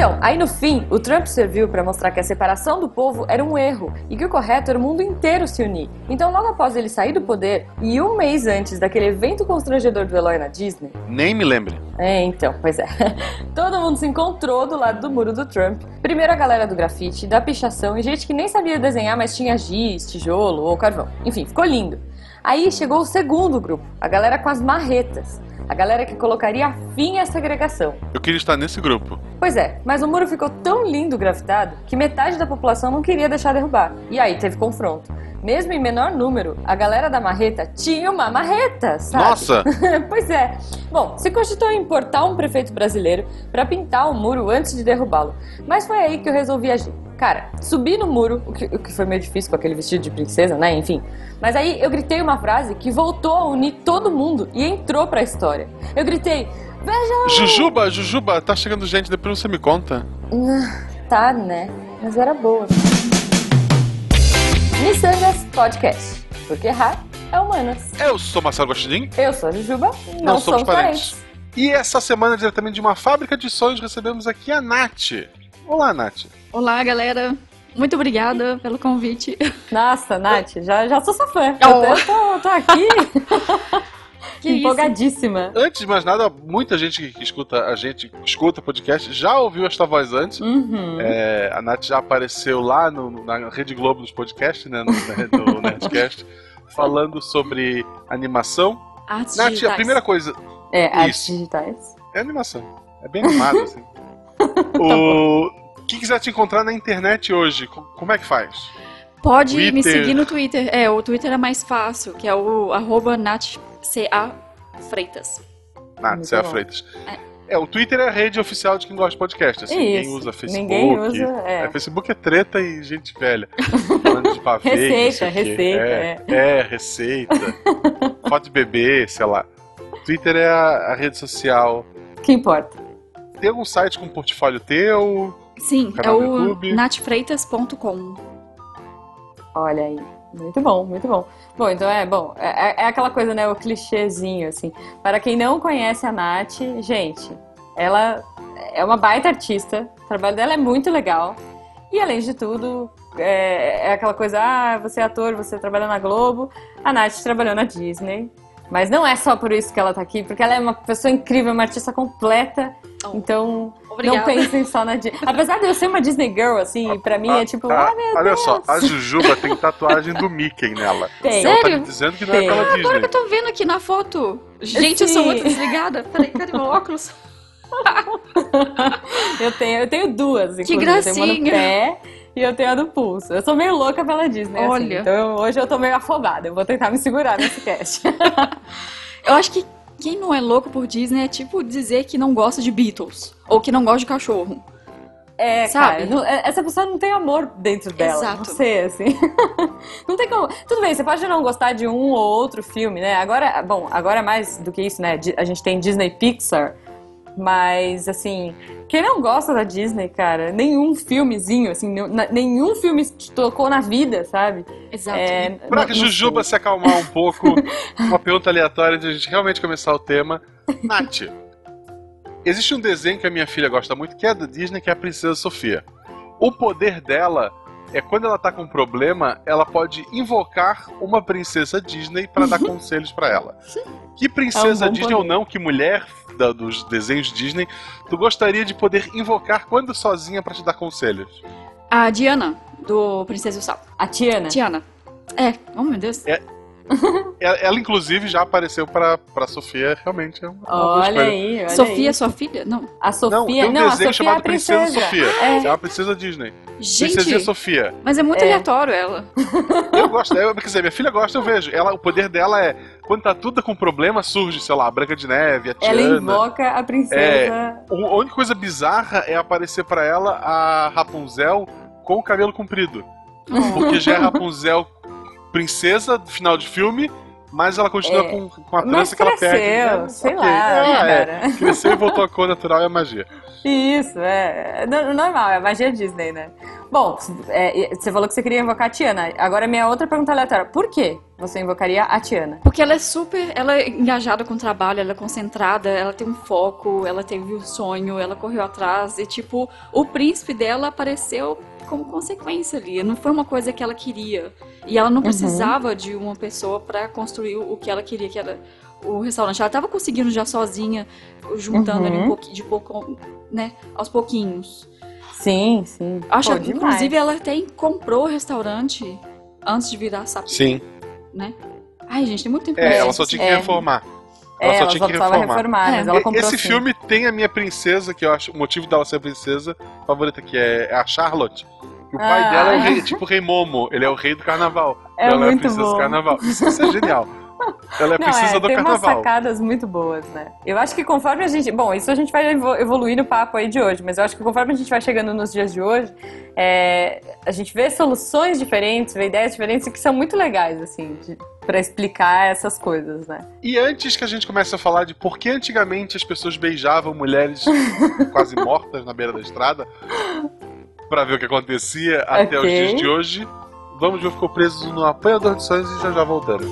Então, aí no fim, o Trump serviu para mostrar que a separação do povo era um erro e que o correto era o mundo inteiro se unir. Então, logo após ele sair do poder e um mês antes daquele evento constrangedor do Eloy na Disney. Nem me lembre. É, então, pois é. Todo mundo se encontrou do lado do muro do Trump. Primeiro a galera do grafite, da pichação e gente que nem sabia desenhar, mas tinha giz, tijolo ou carvão. Enfim, ficou lindo. Aí chegou o segundo grupo, a galera com as marretas. A galera que colocaria fim à segregação. Eu queria estar nesse grupo. Pois é, mas o muro ficou tão lindo grafitado que metade da população não queria deixar derrubar. E aí teve confronto. Mesmo em menor número, a galera da marreta tinha uma marreta, sabe? Nossa! pois é. Bom, se cogitou em importar um prefeito brasileiro para pintar o muro antes de derrubá-lo. Mas foi aí que eu resolvi agir. Cara, subi no muro, o que, o que foi meio difícil com aquele vestido de princesa, né? Enfim. Mas aí eu gritei uma frase que voltou a unir todo mundo e entrou pra história. Eu gritei: Vejam! Jujuba, Jujuba, tá chegando gente, depois você me conta. Tá, né? Mas era boa. Missangas Podcast. Porque errar é humanas. Eu sou Marcelo Gostinin. Eu sou a Jujuba. Não, Não somos somos parentes. E essa semana, diretamente de uma fábrica de sonhos, recebemos aqui a Nath. Olá, Nath. Olá, galera. Muito obrigada pelo convite. Nossa, Nath, já, já sou sua fã. Oh. Eu tô, tô aqui Que isso? empolgadíssima. Antes de mais nada, muita gente que escuta a gente, escuta o podcast, já ouviu esta voz antes. Uhum. É, a Nath já apareceu lá no- na Rede Globo dos podcasts, né, no, no Nerdcast, falando sobre animação. Artes Nath, a digitais. primeira coisa É, artes Isso. digitais. é animação. É bem animado, assim. o... Quem quiser te encontrar na internet hoje, co- como é que faz? Pode me Twitter. seguir no Twitter. É, o Twitter é mais fácil, que é o arroba natca freitas. Freitas. É, o Twitter é a rede oficial de quem gosta de podcast. Assim, ninguém usa Facebook. Ninguém usa, é. Facebook é treta e gente velha. Falando de pavê, Receita, receita, É, é, receita. Foto de bebê, sei lá. Twitter é a, a rede social. Que importa? Tem algum site com portfólio teu? Sim, é o natfreitas.com. Olha aí. Muito bom, muito bom. Bom, então é bom. É, é aquela coisa, né? O clichêzinho, assim. Para quem não conhece a Nath, gente, ela é uma baita artista. O trabalho dela é muito legal. E além de tudo, é, é aquela coisa, ah, você é ator, você trabalha na Globo. A Nath trabalhou na Disney. Mas não é só por isso que ela tá aqui, porque ela é uma pessoa incrível, uma artista completa. Oh, Então, Obrigada. não pensem só na Disney. Apesar de eu ser uma Disney Girl, assim, pra mim é tipo, Ah, ah, meu Olha Deus. só, a Jujuba tem tatuagem do Mickey nela. Tem. Tá Sério? me dizendo que não é Tem. pela Agora Disney. que eu tô vendo aqui na foto. Gente, eu sou Sim. muito desligada. Peraí, cadê meu óculos? Eu tenho, eu tenho duas, inclusive. Eu tenho uma no gracinha. pé e eu tenho a do pulso. Eu sou meio louca pela Disney, assim. Olha. Então eu- hoje eu tô meio afobada. Eu vou tentar me segurar nesse cast. Eu acho que quem não é louco por Disney é tipo dizer que não gosta de Beatles. Ou que não gosta de cachorro. É, Sabe? cara, não- é- essa pessoa não tem amor dentro dela. Exato. Não sei, assim. não tem como. Tudo bem, você pode não gostar de um ou outro filme, né? Agora, bom, agora mais do que isso, né? A gente tem Disney Pixar. Mas, assim, quem não gosta da Disney, cara, nenhum filmezinho, assim, nenhum- filme te tocou na vida, sabe? Exato. É, Pra não- que não Jujuba se acalmar um pouco, uma pergunta aleatória antes de a gente realmente começar o tema. Nath, existe um desenho que a minha filha gosta muito, que é da Disney, que é a Princesa Sofia. O poder dela é quando ela tá com um problema, ela pode invocar uma princesa Disney pra dar conselhos pra ela. Que princesa É um Disney ou poder. não, que mulher da- dos desenhos Disney, tu gostaria de poder invocar quando sozinha pra te dar conselhos? A Diana, do Princesa e o Sapo. A Tiana. Tiana. É, oh meu Deus. Ela, ela, inclusive, já apareceu pra, pra Sofia, realmente é uma Olha aí, olha Sofia, aí. sua filha? Não. A Não, Sofia, tem um não, a Sofia é a chamado Princesa princesa. Sofia. É. É uma princesa Disney. Gente, Princesinha Sofia. mas é muito É. aleatório ela. Eu gosto, eu, quer dizer, minha filha gosta, eu vejo. Ela, o poder dela é, quando tá tudo com problema, surge, sei lá, a Branca de Neve, a Ela Tiana. invoca a princesa. O- A única coisa bizarra é aparecer pra ela a Rapunzel com o cabelo comprido. Porque já é Rapunzel princesa do final de filme mas ela continua É. com, com a trança que ela pega. né? sei Ok. lá, é. cara. Cresceu e voltou à cor natural e a magia. Isso, é, é no- normal, é magia Disney, né? Bom, é, você falou que você queria invocar a Tiana. Agora, minha outra pergunta aleatória: por que você invocaria a Tiana? Porque ela é super. Ela é engajada com o trabalho, ela é concentrada, ela tem um foco, ela teve um sonho, ela correu atrás. E, tipo, o príncipe dela apareceu como consequência ali. Não foi uma coisa que ela queria. E ela não precisava de uma pessoa pra construir o que ela queria, que era o restaurante. Ela tava conseguindo já sozinha, juntando Uhum. ali um pouquinho, de pouco, né? Aos pouquinhos. Sim, sim. Acho Pô, que, demais. inclusive, ela até comprou o restaurante antes de virar sapo, Sim. né? Ai, gente, tem muito tempo É, ela só tinha que É. reformar. É, Ela só ela tinha só que reformar. reformar, É. mas ela comprou Esse sim. filme tem a minha princesa, que eu acho o motivo dela ser princesa favorita, que é a Charlotte. E o pai Ah. dela é o rei, tipo o rei Momo, ele é o rei do carnaval. É ela é a muito princesa bom. do carnaval. Isso, isso é genial. Ela é a Não, princesa é, do tem umas carnaval. sacadas muito boas, né? Eu acho que conforme a gente. Bom, isso a gente vai evo- evoluir no papo aí de hoje, mas eu acho que conforme a gente vai chegando nos dias de hoje, é, a gente vê soluções diferentes, vê ideias diferentes que são muito legais, assim, de, pra explicar essas coisas, né? E antes que a gente comece a falar de por que antigamente as pessoas beijavam mulheres quase mortas na beira da estrada, pra ver o que acontecia até os dias de hoje, vamos ver ficou preso no apanhador de sonhos e já já voltamos.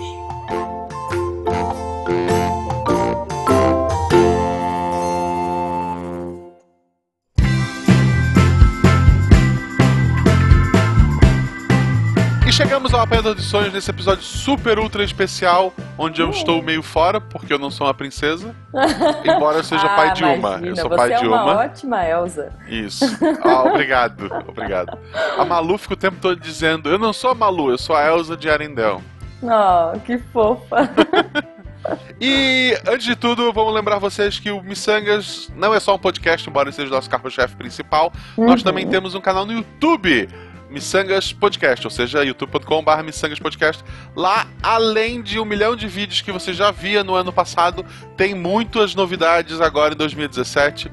Chegamos ao Apanhador de Sonhos nesse episódio super ultra especial, onde eu estou meio fora, porque eu não sou uma princesa. Embora eu seja Ah, pai de uma. imagina, Eu sou pai é de uma uma. ótima Elsa. Isso. Ah, obrigado, obrigado. A Malu fica o tempo todo dizendo: Eu não sou a Malu, eu sou a Elsa de Arendelle. Oh, que fofa. E, antes de tudo, vamos lembrar vocês que o Missangas não é só um podcast, embora seja o nosso carro-chefe principal. Nós Uhum. também temos um canal no YouTube. Missangas Podcast, ou seja, youtube.com.br Missangas Podcast. Lá, além de um milhão de vídeos que você já via no ano passado, tem muitas novidades agora em 2017.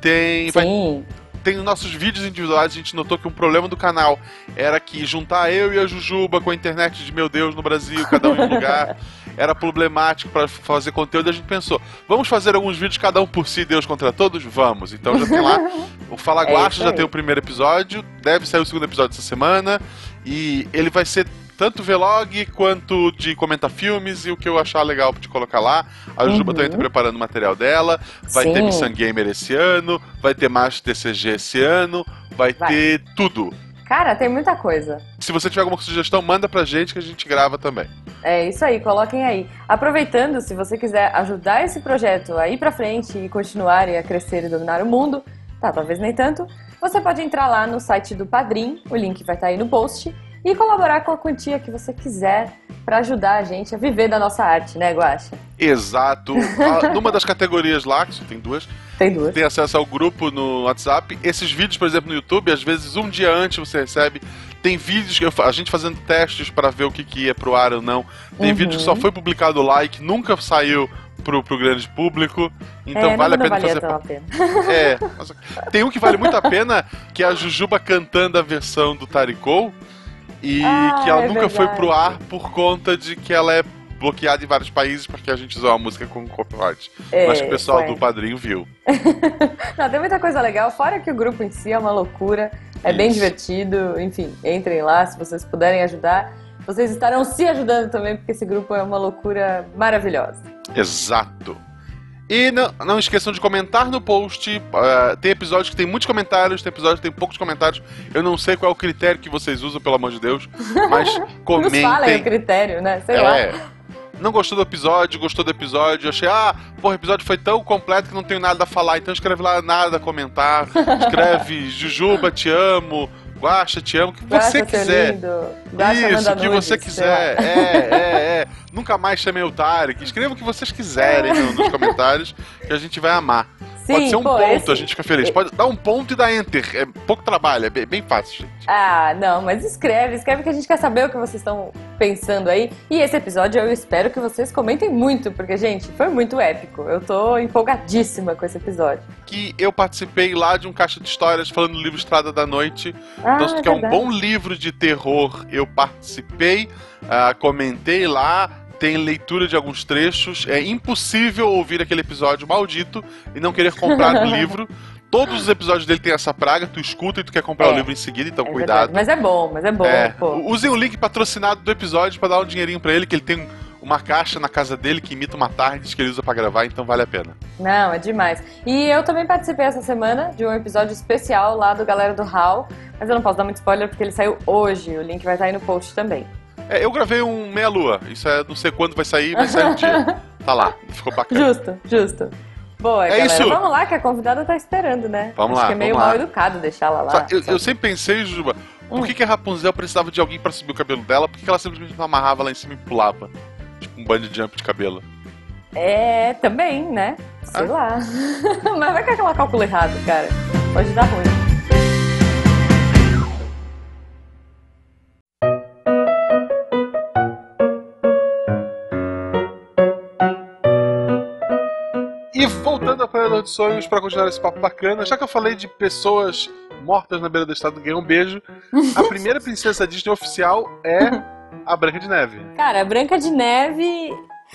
Tem, vai Sim. tem os nossos vídeos individuais, a gente notou que um problema do canal era que juntar eu e a Jujuba com a internet de meu Deus no Brasil, cada um em um lugar, era problemático para fazer conteúdo. E a gente pensou, vamos fazer alguns vídeos cada um por si, Deus contra todos? Vamos. Então já tem lá o Fala É Guacha, isso já tem o primeiro episódio, deve sair o segundo episódio essa semana e ele vai ser tanto vlog quanto de comentar filmes e o que eu achar legal de colocar lá. A Jujuba Uhum. também tá preparando o material dela. Vai ter Sim. Missan Gamer esse ano, vai ter Master TCG esse ano, vai, Vai. ter tudo. Cara, tem muita coisa. Se você tiver alguma sugestão, manda pra gente que a gente grava também. É isso aí, coloquem aí. Aproveitando, se você quiser ajudar esse projeto a ir pra frente e continuar e a crescer e dominar o mundo, tá, talvez nem tanto, você pode entrar lá no site do Padrim, o link vai estar aí no post, e colaborar com a quantia que você quiser pra ajudar a gente a viver da nossa arte, né, Guaxa? Exato. Ah, Numa das categorias lá, que tem duas, Tem duas. tem acesso ao grupo no WhatsApp. Esses vídeos, por exemplo, no YouTube, às vezes um dia antes você recebe. Tem vídeos que eu, a gente fazendo testes para ver o que, que ia pro ar ou não. Tem Uhum. vídeo que só foi publicado lá e que nunca saiu pro, pro grande público. Então é, vale a pena fazer. a pena. É. Tem um que vale muito a pena, que é a Jujuba cantando a versão do Taricou. E Ah, que ela é nunca foi verdade. pro ar por conta de que ela é bloqueada em vários países porque a gente usou a música com copyright. É, Mas que o pessoal foi. do padrinho viu. Não, tem muita coisa legal, fora que o grupo em si é uma loucura, é bem Isso. divertido, enfim, entrem lá se vocês puderem ajudar. Vocês estarão se ajudando também, porque esse grupo é uma loucura maravilhosa. Exato. E não, não esqueçam de comentar no post. ah, tem episódios que tem muitos comentários, tem episódios que tem poucos comentários. Eu não sei qual é o critério que vocês usam, pelo amor de Deus. Mas Nos falem o comentem. critério, né? Sei lá. É. Não gostou do episódio, gostou do episódio, achei, ah, pô, o episódio foi tão completo que não tenho nada a falar, então escreve lá nada a comentar. Escreve Jujuba, te amo, Guaxa, te amo, o que Guaxa, você quiser. lindo. Guaxa, Isso, o que nudes, você quiser. É, é, é. Nunca mais chamei o Tarek. Escreva o que vocês quiserem no- nos comentários, que a gente vai amar. Sim, Pode ser um pô, ponto, esse- a gente fica feliz. Pode dar um ponto e dar enter. É pouco trabalho, é bem, fácil, gente. Ah, não, mas escreve, escreve que a gente quer saber o que vocês estão pensando aí. E esse episódio eu espero que vocês comentem muito, porque, gente, foi muito épico. Eu tô empolgadíssima com esse episódio. Que eu participei lá de um caixa de histórias falando do livro Estrada da Noite. Ah, Nossa, que é um verdade. bom livro de terror. Eu participei, ah, comentei lá, tem leitura de alguns trechos. É impossível ouvir aquele episódio maldito e não querer comprar o livro. Todos os episódios dele tem essa praga, tu escuta e tu quer comprar É. o livro em seguida, então É cuidado. verdade. Mas é bom, mas é bom, É, pô. usem o link patrocinado do episódio pra dar um dinheirinho pra ele, que ele tem uma caixa na casa dele que imita uma tarde que ele usa pra gravar, então vale a pena. Não, é demais. E eu também participei essa semana de um episódio especial lá do Galera do HAL, mas eu não posso dar muito spoiler porque ele saiu hoje. O link vai estar aí no post também. É, eu gravei um meia-lua, isso é não sei quando vai sair, mas sai um dia. Tá lá, ficou bacana. Justo, justo. Boa, É galera. isso. Vamos lá, que a convidada tá esperando, né? Vamos Acho lá, que é meio lá. mal educado deixar ela lá. Só- eu, eu sabe? sempre pensei, Juba, por Hum. que, que a Rapunzel precisava de alguém pra subir o cabelo dela? Por que que ela simplesmente não amarrava lá em cima e pulava? Tipo um band jump de cabelo. É, também, né? Sei Ah. lá. Mas vai que ela calcula errado, cara. Pode dar ruim. Voltando a Apanhador de Sonhos pra continuar esse papo bacana, já que eu falei de pessoas mortas na beira da estrada ganham um beijo, a primeira princesa Disney oficial é a Branca de Neve. Cara, Branca de Neve.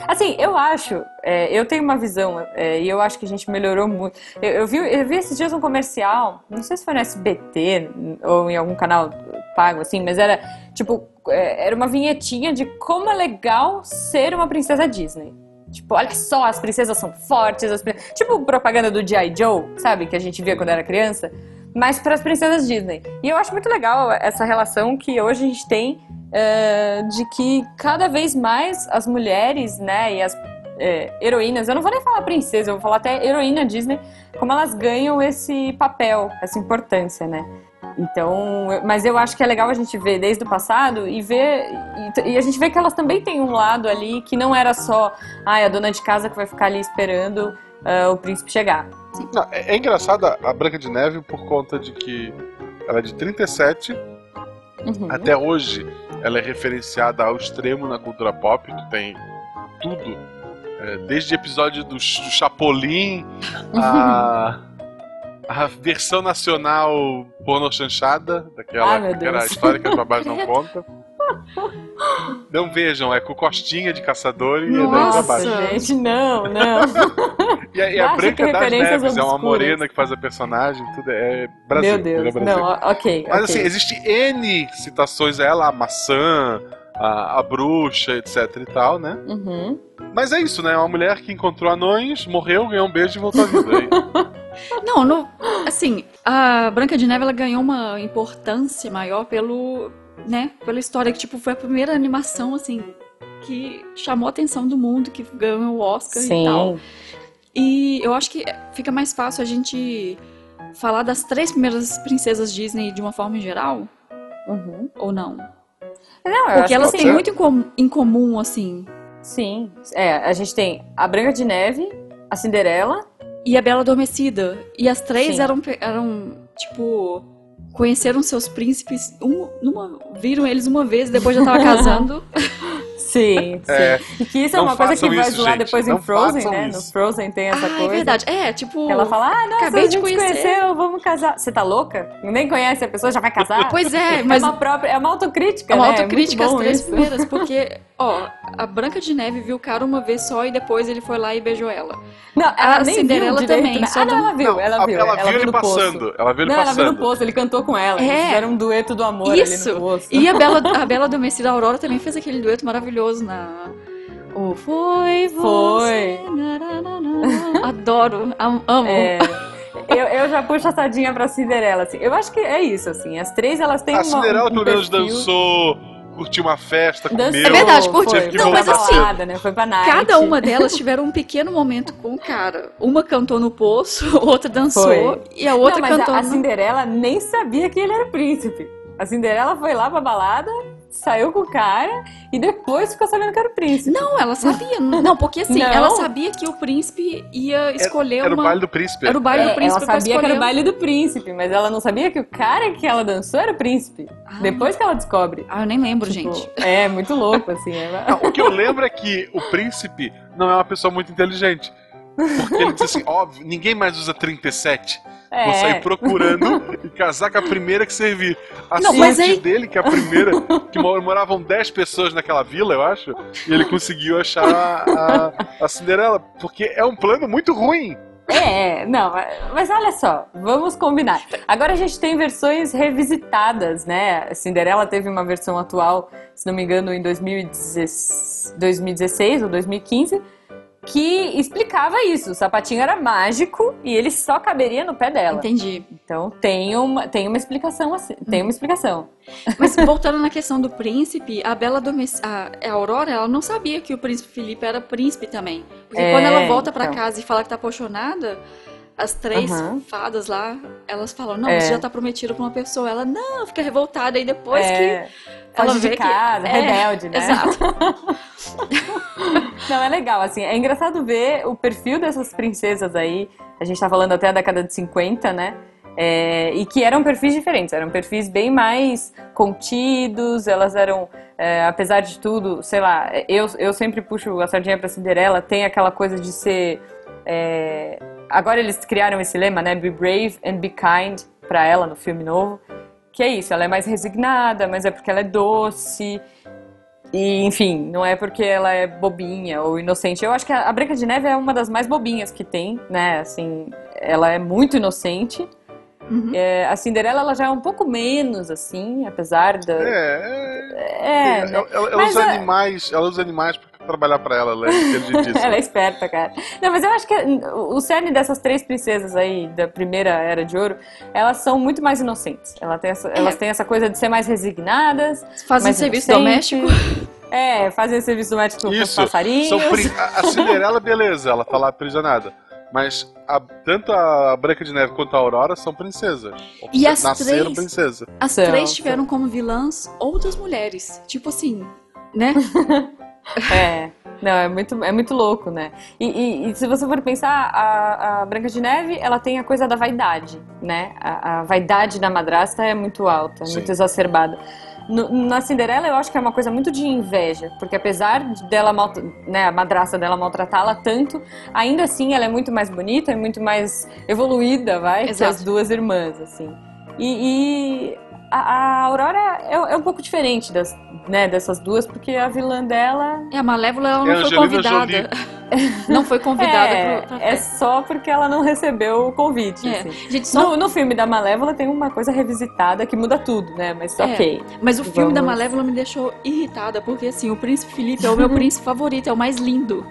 Assim, eu acho, é, eu tenho uma visão, é, e eu acho que a gente melhorou muito. Eu, eu vi, eu vi esses dias um comercial, não sei se foi no SBT ou em algum canal pago, assim, mas era tipo, é, era uma vinhetinha de como é legal ser uma princesa Disney. Tipo, olha só, as princesas são fortes, as prin- tipo propaganda do G.I. Joe, sabe? Que a gente via quando era criança, mas para as princesas Disney. E eu acho muito legal essa relação que hoje a gente tem é, de que cada vez mais as mulheres, né, e as é, heroínas, eu não vou nem falar princesa, eu vou falar até heroína Disney, como elas ganham esse papel, essa importância, né? Então, mas eu acho que é legal a gente ver desde o passado e ver e, e a gente vê que elas também têm um lado ali que não era só, ai, a dona de casa que vai ficar ali esperando ah, o príncipe chegar. Não, é, é engraçada a Branca de Neve por conta de que ela é de 37, Uhum. até hoje ela é referenciada ao extremo na cultura pop, tu tem tudo, é, desde episódio do, do Chapolin a, a versão nacional porno chanchada, daquela Ai, meu aquela Deus. história que as babás não contam. Não vejam, é com costinha de caçador e é daí pra Nossa. Nossa, gente, não, não. E a, e a Branca que das Neves é uma obscuras. morena que faz a personagem, tudo é Brasil. Meu Deus. entendeu? Brasil. Não, ok. Mas ok. assim, existe N citações a ela, a maçã, a, a bruxa, etc e tal, né? Uhum. Mas é isso, né? É uma mulher que encontrou anões, morreu, ganhou um beijo e voltou à vida. Aí, Não, no, assim, a Branca de Neve ela ganhou uma importância maior pelo, né, pela história que tipo foi a primeira animação assim que chamou a atenção do mundo, que ganhou o Oscar e tal. Sim. E eu acho que fica mais fácil a gente falar das três primeiras princesas Disney de uma forma geral, Uhum. ou não? Não, Porque elas têm muito em, com- em comum, assim. Sim. É, a gente tem a Branca de Neve, a Cinderela. E a Bela Adormecida. E as três Sim. eram, eram, tipo, conheceram seus príncipes, um, numa, viram eles uma vez, depois já tava casando. Sim, sim. É, E que isso é uma coisa que vai isso, lá gente. depois Não em Frozen, né? isso. No Frozen tem essa ah, coisa. é verdade. É, tipo. Ela fala, ah, nossa, Acabei a de conhecer. conheceu, vamos casar. Você tá louca? Nem conhece a pessoa, já vai casar? Pois é, É mas uma própria, é uma autocrítica, é uma né? autocrítica é às muito bom três isso. primeiras, porque, ó, a Branca de Neve viu o cara uma vez só e depois ele foi lá e beijou ela. Não, ela A nem Cinderela viu direito, também, né? só Ah, não, ela viu, não, ela viu. ela viu ele no poço. passando. Ela viu ele não, ela viu passando. no poço, ele cantou com ela. Eles É. fizeram um dueto do amor Isso. ali no poço. E a Bela, a Bela Adormecida Aurora também fez aquele dueto maravilhoso na. O Foi Foi. você. Adoro, am- amo. É, eu, eu já puxo a sardinha pra Cinderela, assim. Eu acho que é isso, assim. As três, elas têm A uma, Cinderela um pelo menos dançou, curtiu uma festa, comeu. É verdade, curtiu. Foi, Não, pra mas assim, balada, né? Foi pra night. Cada uma delas tiveram um pequeno momento com o cara. Uma cantou no poço, outra dançou Foi. e a outra Não, mas cantou a, a. Cinderela nem sabia que ele era o príncipe. A Cinderela foi lá pra balada, saiu com o cara e depois ficou sabendo que era o príncipe. Não, ela sabia. Não, porque assim, Não. ela sabia que o príncipe ia escolher Era o uma... baile do príncipe. Era o baile É, do príncipe ela sabia que era o baile do príncipe, mas ela não sabia que o cara que ela dançou era o príncipe. Ah. Depois que ela descobre. Ah, eu nem lembro, Tipo, gente. É, muito louco, assim. é- Não, o que eu lembro é que o príncipe não é uma pessoa muito inteligente. Porque ele diz assim, óbvio, ninguém mais usa 37. É. Vou sair procurando e casar com a primeira que servir. A Não, sorte aí- dele, que é a primeira, que mor- moravam 10 pessoas naquela vila, eu acho, e ele conseguiu achar a, a, a Cinderela, porque é um plano muito ruim. É, não, mas olha só, vamos combinar. Agora a gente tem versões revisitadas, né? A Cinderela teve uma versão atual, se não me engano, em 2016, 2016 ou 2015, que explicava isso. O sapatinho era mágico e ele só caberia no pé dela. Entendi. Então tem uma, tem uma explicação assim, tem uma explicação. Mas voltando na questão do príncipe, a Bela Adormece... a, a Aurora, ela não sabia que o príncipe Felipe era príncipe também. Porque É, quando ela volta pra então. casa e fala que tá apaixonada, as três Aham. fadas lá, elas falam, não, É. você já tá prometido pra uma pessoa. Ela, não, fica revoltada. E depois é, que ela de vê que- casa, é, rebelde, né? Exato. Não, é legal, assim, é engraçado ver o perfil dessas princesas aí, a gente tá falando até a década de 50, né? É, e que eram perfis diferentes, eram perfis bem mais contidos, elas eram, é, apesar de tudo, sei lá, eu, eu sempre puxo a sardinha pra Cinderela, tem aquela coisa de ser. é, agora eles criaram esse lema, né? Be brave and be kind pra ela no filme novo. Que é isso, ela é mais resignada, mas é porque ela é doce. E, enfim, não é porque ela é bobinha ou inocente. Eu acho que a a Branca de Neve é uma das mais bobinhas que tem, né? Assim, ela é muito inocente. Uhum. É, a Cinderela, ela já é um pouco menos, assim, apesar da... É, É, é, né? ela, ela usa é- animais, ela usa animais trabalhar pra ela, ela é inteligentíssima. Ela é esperta, cara. Não, mas eu acho que o cerne dessas três princesas aí, da primeira Era de Ouro, elas são muito mais inocentes. Ela tem essa- Elas têm essa coisa de ser mais resignadas, Fazem mais serviço inocentes. doméstico. É, fazem serviço doméstico com os Isso, passarinhos. são prin- a, Cinderela, beleza, ela tá lá aprisionada. Mas a- tanto a Branca de Neve quanto a Aurora são princesas. E as Nasceram três? princesa. As três tiveram como vilãs outras mulheres. Tipo assim, né? É, não, é muito, é muito louco, né? E, e- e se você for pensar, a, a Branca de Neve, ela tem a coisa da vaidade, né? A, a vaidade da madrasta é muito alta, Sim. muito exacerbada. No- na Cinderela, eu acho que é uma coisa muito de inveja, porque apesar de dela, mal, né, a madrasta dela maltratá-la tanto, ainda assim ela é muito mais bonita, é muito mais evoluída, vai, que Exato. as duas irmãs, assim. E, e a, a Aurora é, é um pouco diferente das, né, dessas duas, porque a vilã dela E a Malévola ela É não foi Angelina convidada. Não foi convidada é, pro, é só porque ela não recebeu o convite. É. assim. Gente, só No, no filme da Malévola tem uma coisa revisitada que muda tudo, né? Mas É. ok. Mas o filme da Vamos. Malévola me deixou irritada, porque assim, o príncipe Felipe é o meu príncipe favorito, é o mais lindo.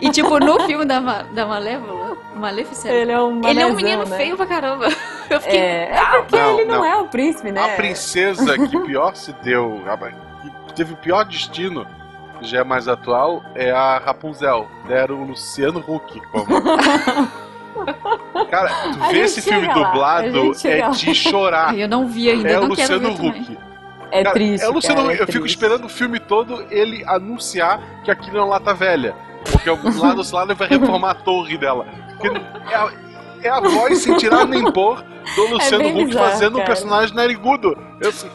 E tipo, no filme da, Ma- da Malévola, Maleficent, ele, Ele é um é um manezão, menino né? feio pra caramba. Eu fiquei. É, é porque Não, ele não, não. é o príncipe, né? A princesa que pior se deu, a- que teve o pior destino, que já é mais atual, é a Rapunzel. Deram o Luciano Huck como. Cara, tu A vê esse filme lá, dublado é lá. de chorar. Eu não vi ainda, É quero Luciano também. Huck. É Cara, triste. É o Luciano cara, Huck. é Eu fico esperando o filme todo ele anunciar que aquilo é uma lata velha. Porque algum lado, esse lado vai reformar a torre dela. Porque é é a voz sem tirar nem pôr do Luciano É Huck bizarro, fazendo um cara. personagem narigudo. Eu assim,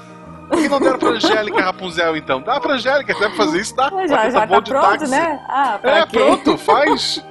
por que não deram pra Angélica Rapunzel então? Dá pra Angélica, deve fazer isso, dá. Mas já, já tá de pronto, táxi. né? Ah, É, quê? pronto, faz.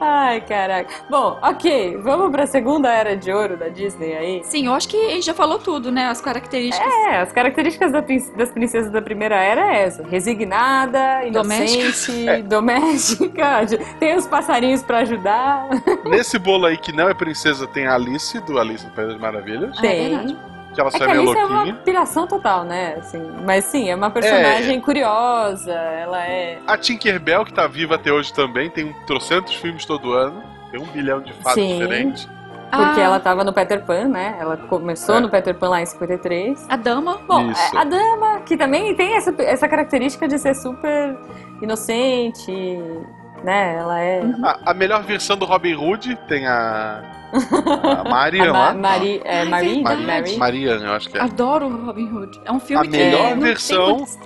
Ai, caraca. Bom, ok. Vamos pra segunda era de ouro da Disney aí. Sim, eu acho que a gente já falou tudo, né? As características. É, as características da das princesas da primeira era é essa: resignada, inocente, doméstica, tem os passarinhos pra ajudar. Nesse bolo aí que não é princesa, tem a Alice, do Alice no País das Maravilhas. É Tem. verdade. Que ela É que é a meio Alice é uma louquinha. piração total, né? Assim, mas sim, é uma personagem curiosa, ela é. A Tinkerbell, que tá viva até hoje também, tem um trocentos filmes todo ano. Tem um bilhão de fatos Sim. diferentes. Porque Ah, ela tava no Peter Pan, né? Ela começou É. no Peter Pan lá em 53. A dama. Bom, Isso. a dama, que também tem essa, essa característica de ser super inocente, né? Ela é. A, a melhor versão do Robin Hood tem a. A Marian A lá. Ma Mari, é, Marie, verdade. Mary. Marian, eu acho que é. Adoro Robin Hood. É um filme A que melhor não versão- Tem muitas-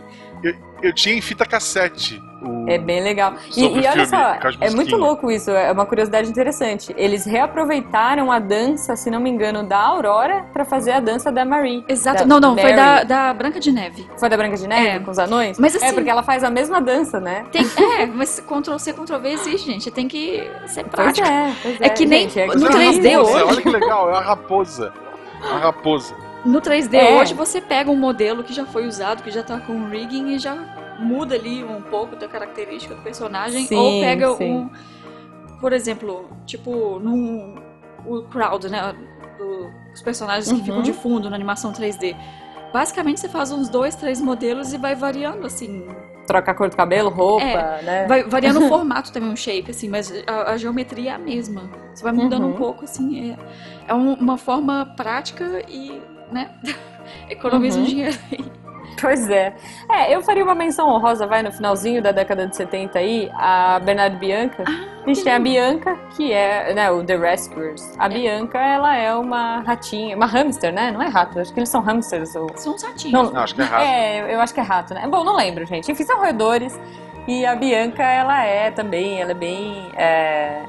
Eu, tinha em fita cassete. o- É bem legal. E, e olha só, é muito louco isso, é uma curiosidade interessante. Eles reaproveitaram a dança, se não me engano, da Aurora pra fazer a dança da Marie. Exato. Da não, não, foi Mary. da, da Branca de Neve. Foi da Branca de Neve, É. com os anões? Mas É, assim- porque ela faz a mesma dança, né? Tem, é, mas Ctrl-C, Ctrl-V existe, gente. Tem que ser Pois prático. é, pois É que nem gente, é no é uma 3D raposa, hoje. Olha que legal, é uma raposa. Uma raposa. No 3D É. hoje você pega um modelo que já foi usado, que já tá com rigging e já muda ali um pouco da característica do personagem. Sim, ou pega sim. um. Por exemplo, tipo, num. O crowd, né? do- os personagens que Uhum. ficam de fundo na animação 3D. Basicamente você faz uns dois, três modelos e vai variando, assim. Troca a cor do cabelo, roupa, É, né? Vai variando o formato também, o shape, assim, mas a, a geometria é a mesma. Você vai mudando Uhum. um pouco, assim. É, é um- uma forma prática e, né? Economiza um Uhum. dinheiro. Pois é. É, eu faria uma menção honrosa, vai, no finalzinho da década de 70 aí, a Bernardo Bianca. a gente tem a Bianca, que é, né, o The Rescuers. A Bianca, ela é uma ratinha, uma hamster, né? Não é rato, acho que eles são hamsters. Ou... São uns ratinhos. Não, Não, acho que é rato. É, eu acho que é rato, né? Bom, não lembro, gente. Enfim, são roedores. E a Bianca, ela é também, ela é bem. é,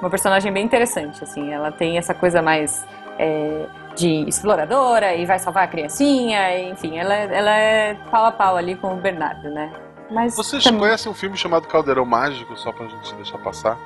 uma personagem bem interessante, assim. Ela tem essa coisa mais é, de exploradora e vai salvar a criancinha, e, enfim, ela, ela é pau a pau ali com o Bernardo, né? Mas. Vocês também- conhecem um filme chamado Caldeirão Mágico, só pra gente deixar passar?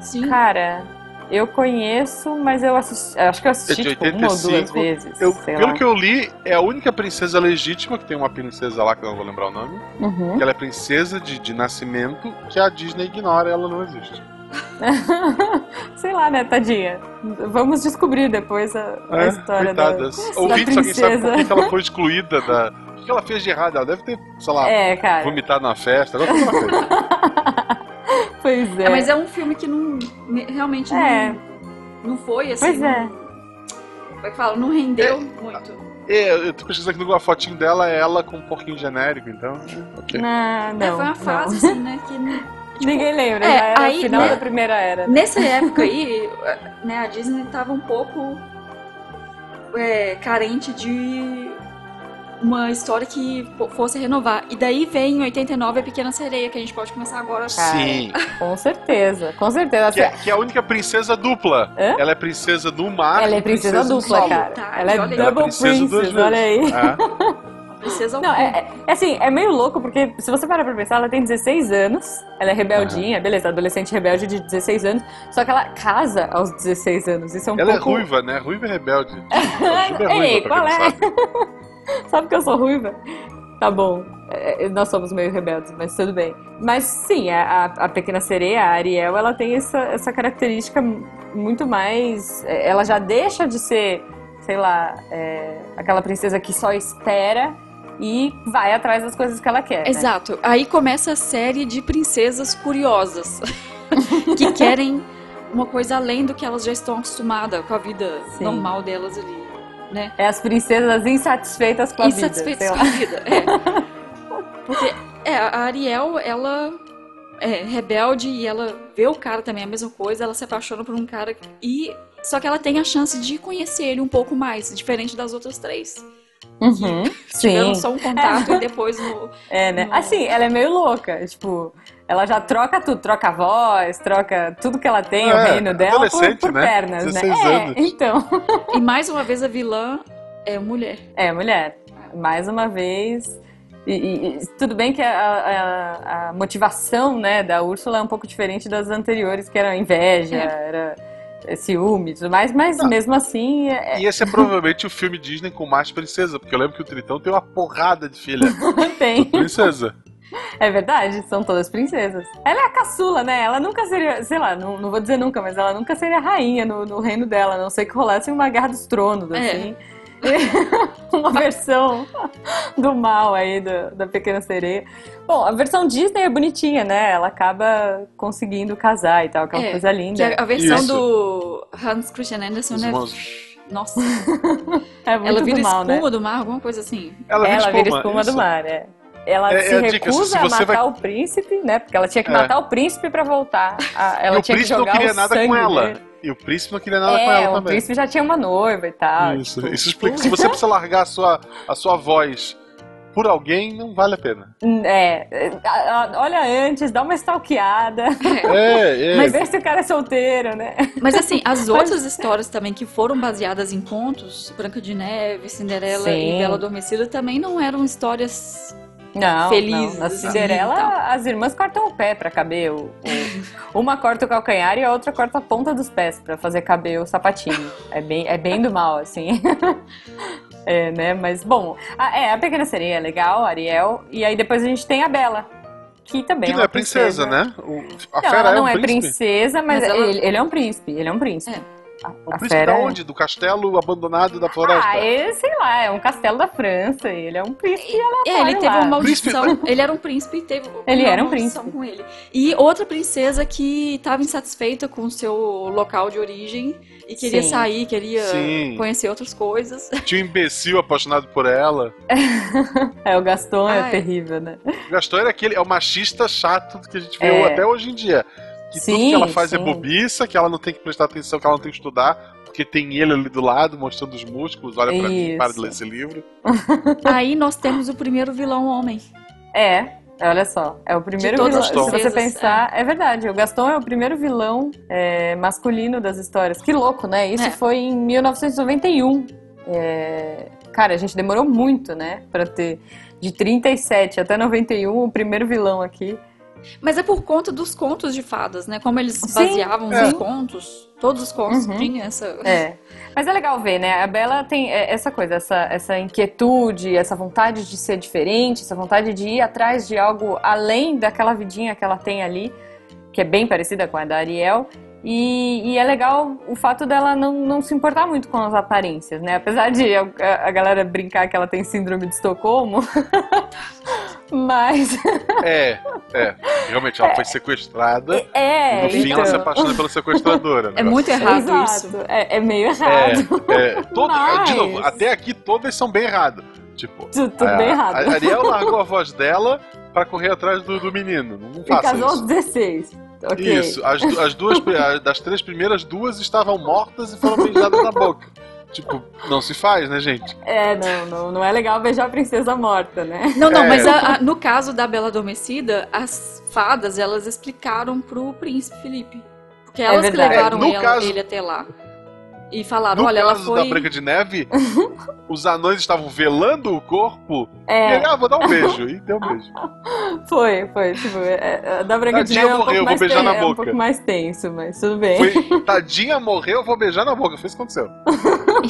Sim. Cara, eu conheço, mas eu assisti. Acho que eu assisti É de tipo, uma ou duas 85. vezes. Eu, sei pelo lá. que eu li, é a única princesa legítima, que tem uma princesa lá que eu não vou lembrar o nome, Uhum. que ela é princesa de, de nascimento, que a Disney ignora, ela não existe. Sei lá, né, tadinha. Vamos descobrir depois a, a É, história coitadas. da, da alguém sabe por princesa. que ela foi excluída da. O que ela fez de errado? Ela deve ter, sei lá, É, cara. vomitado na festa. Agora o que ela fez? Pois é. É, mas é um filme que não. realmente É. não, não foi assim. Pois é. Como é que fala? Não rendeu muito. É, eu tô pesquisando aqui no Google, a fotinho dela é ela com um porquinho genérico, então. Ok. Não, É, não. foi uma não. fase, assim, né? Que não- Ninguém lembra, É, já era aí, o final né, da primeira era. Nessa época aí, né, a Disney tava um pouco é, carente de uma história que fo- fosse renovar. E daí vem em 89 a Pequena Sereia, que a gente pode começar agora. Cara, Sim. Com certeza, com certeza. Que é, que é a única princesa dupla. Hã? Ela é princesa no mar. Ela é princesa no dupla, cara. Tá, Ela é aí. Ela é double princesa princess, olha aí. É. Princesa Não, é, é- é assim, é meio louco, porque se você parar pra pensar, ela tem 16 anos, ela é rebeldinha, beleza, adolescente rebelde de 16 anos, só que ela casa aos 16 anos, isso é um Ela é pouco... ruiva, né? Ruiva e rebelde. Ela é super Ei, ruiva, pra qual é? sabe. Sabe que eu sou ruiva? Tá bom, é, é, nós somos meio rebeldes, mas tudo bem. Mas sim, a, a- Pequena Sereia, a Ariel, ela tem essa, essa característica muito mais... é, Ela já deixa de ser, sei lá, é, aquela princesa que só espera e vai atrás das coisas que ela quer. né? Exato. Aí começa a série de princesas curiosas que querem uma coisa além do que elas já estão acostumadas com a vida Sim. normal delas ali, né? É as princesas insatisfeitas com a Insatisfeitas vida. com sei a vida. É. Porque é, a Ariel, ela é rebelde e ela vê o cara também a mesma coisa, ela se apaixona por um cara e só que ela tem a chance de conhecer ele um pouco mais, diferente das outras três. Uhum, sim. só um contato e depois no É, né? no- Assim, ela é meio louca. Tipo, ela já troca tudo, troca a voz, troca tudo que ela tem, o É, reino dela, por, por né? pernas, né? 16 É, anos. então. E mais uma vez a vilã é mulher. É, mulher. Mais uma vez. E, e- e tudo bem que a, a- a motivação né, da Úrsula é um pouco diferente das anteriores, que era inveja, É. era é, ciúme e tudo mais, mas mesmo assim é- E esse é provavelmente o filme Disney com mais princesa, porque eu lembro que o Tritão tem uma porrada de filha. tem. Princesa. É verdade, são todas princesas. Ela é a caçula, né? Ela nunca seria, sei lá, não, não vou dizer nunca, mas ela nunca seria rainha no, no reino dela, a não sei que rolasse uma guerra dos tronos, É. uma versão do mal aí da, da Pequena Sereia. Bom, a versão Disney é bonitinha, né? Ela acaba conseguindo casar e tal, aquela É, coisa Que linda. a, a versão Isso. do Hans Christian Andersen, Os né? irmãos. Nossa, É muito ela vira do mal, espuma né? do mar, alguma coisa assim. Ela, Ela vira espuma do mar, é. Ela É- se é recusa se a matar vai- o príncipe, né? Porque ela tinha que É. matar o príncipe pra voltar. A- ela e o tinha que príncipe não jogar queria o nada sangue com ela. dele. E o príncipe não queria nada é, com ela o também. príncipe já tinha uma noiva e tal. Isso, tipo, isso explica. Se você precisa largar a sua, a sua voz por alguém, não vale a pena. É, olha antes, dá uma stalkeada. É, é. Mas vê se o cara é solteiro, né? Mas assim, as outras histórias também que foram baseadas em contos, Branca de Neve, Cinderela Sim. e Bela Adormecida, também não eram histórias Não, Felizes, não. Na assim, Cinderela, tal. as irmãs cortam o pé pra caber. O, o- uma corta o calcanhar e a outra corta a ponta dos pés pra fazer caber o sapatinho. É bem, é bem do mal, assim. É, né? Mas, bom, a, é, a Pequena Sereia é legal, Ariel. E aí depois a gente tem a Bela, que também Que é não uma é princesa, né? O- a Não, fera ela é não um é princesa, mas, Mas ela- ele, ele é um príncipe. Ele é um príncipe. É. A, O a príncipe fera da é- onde? Do castelo abandonado da floresta? Ah, é, sei lá, é um castelo da França. e Ele é um príncipe É, ele teve lá. uma maldição. Ele era um príncipe e teve Ele uma era um maldição príncipe. com ele. E outra princesa que estava insatisfeita com o seu local de origem e queria Sim. sair, queria Sim. conhecer outras coisas. Tinha um imbecil apaixonado por ela. É, o Gaston é Ai. terrível, né? O Gaston era aquele, é o machista chato que a gente vê É. até hoje em dia. Que tudo Sim, que ela faz é sim. bobiça, que ela não tem que prestar atenção, que ela não tem que estudar, porque tem ele ali do lado mostrando os músculos. Olha pra mim, para de ler esse livro. Aí nós temos o primeiro vilão homem. É, olha só. É o primeiro vilão. Se você pensar, é. verdade. O Gaston é o primeiro vilão é, masculino das histórias. Que louco, né? Isso É. foi em 1991. É, Cara, a gente demorou muito, né? Pra ter de 37 até 91 o primeiro vilão aqui. Mas é por conta dos contos de fadas, né? Como eles Sim, baseavam é. os contos, todos os contos Uhum. tinham essa. É. Mas é legal ver, né? A Bela tem é, essa coisa, essa, essa inquietude, essa vontade de ser diferente, essa vontade de ir atrás de algo além daquela vidinha que ela tem ali, que é bem parecida com a da Ariel. E, e é legal o fato dela não, não se importar muito com as aparências, né? Apesar de a, a galera brincar que ela tem síndrome de Estocolmo. Mas. É, é. Realmente, ela foi sequestrada. É, e no fim então. ela se apaixona pela sequestradora. É né? muito errado Exato. isso. É, é meio errado. É, é. Todo, Mas- De novo, até aqui todas são bem erradas. Tipo, Tudo, a, bem errado. a Ariel largou a voz dela pra correr atrás do, do menino. Não E faça casou aos isso. 16. Ok. Isso, as, as duas, das três primeiras, duas estavam mortas e foram beijadas na boca. Tipo, não se faz, né, gente? É, não, não, não é legal beijar a princesa morta, né? Não, não, É. mas a- a- no caso da Bela Adormecida, as fadas, elas explicaram pro príncipe Felipe. Porque elas que verdade. levaram É, ela- caso- ele até lá. E falaram, No olha, ela caso foi... da Branca de Neve, os anões estavam velando o corpo e É, ele, ah, vou dar um beijo. E deu um beijo. foi, foi. Tipo, é, é, da Branca de Tadinha Neve é um morreu, pouco vou mais beijar na ten- é um boca. pouco mais tenso, mas tudo bem. Foi, tadinha morreu, vou beijar na boca. Foi isso que aconteceu.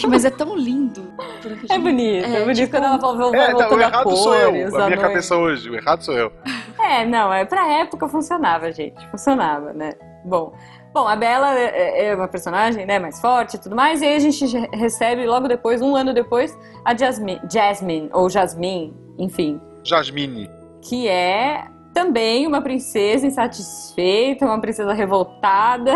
Mas é tão lindo. De É bonito, é, É, bonito tipo, quando ela vai É, não, o errado cor, sou eu. e A minha cabeça hoje. O errado sou eu. É, não, é, pra época funcionava, gente. Funcionava, né? Bom. Bom, a Bela é é uma personagem né, mais forte e tudo mais, e aí a gente re- recebe logo depois, um ano depois, a Jasmine, Jasmine ou Jasmine, enfim, Jasmine. que é também uma princesa insatisfeita, uma princesa revoltada.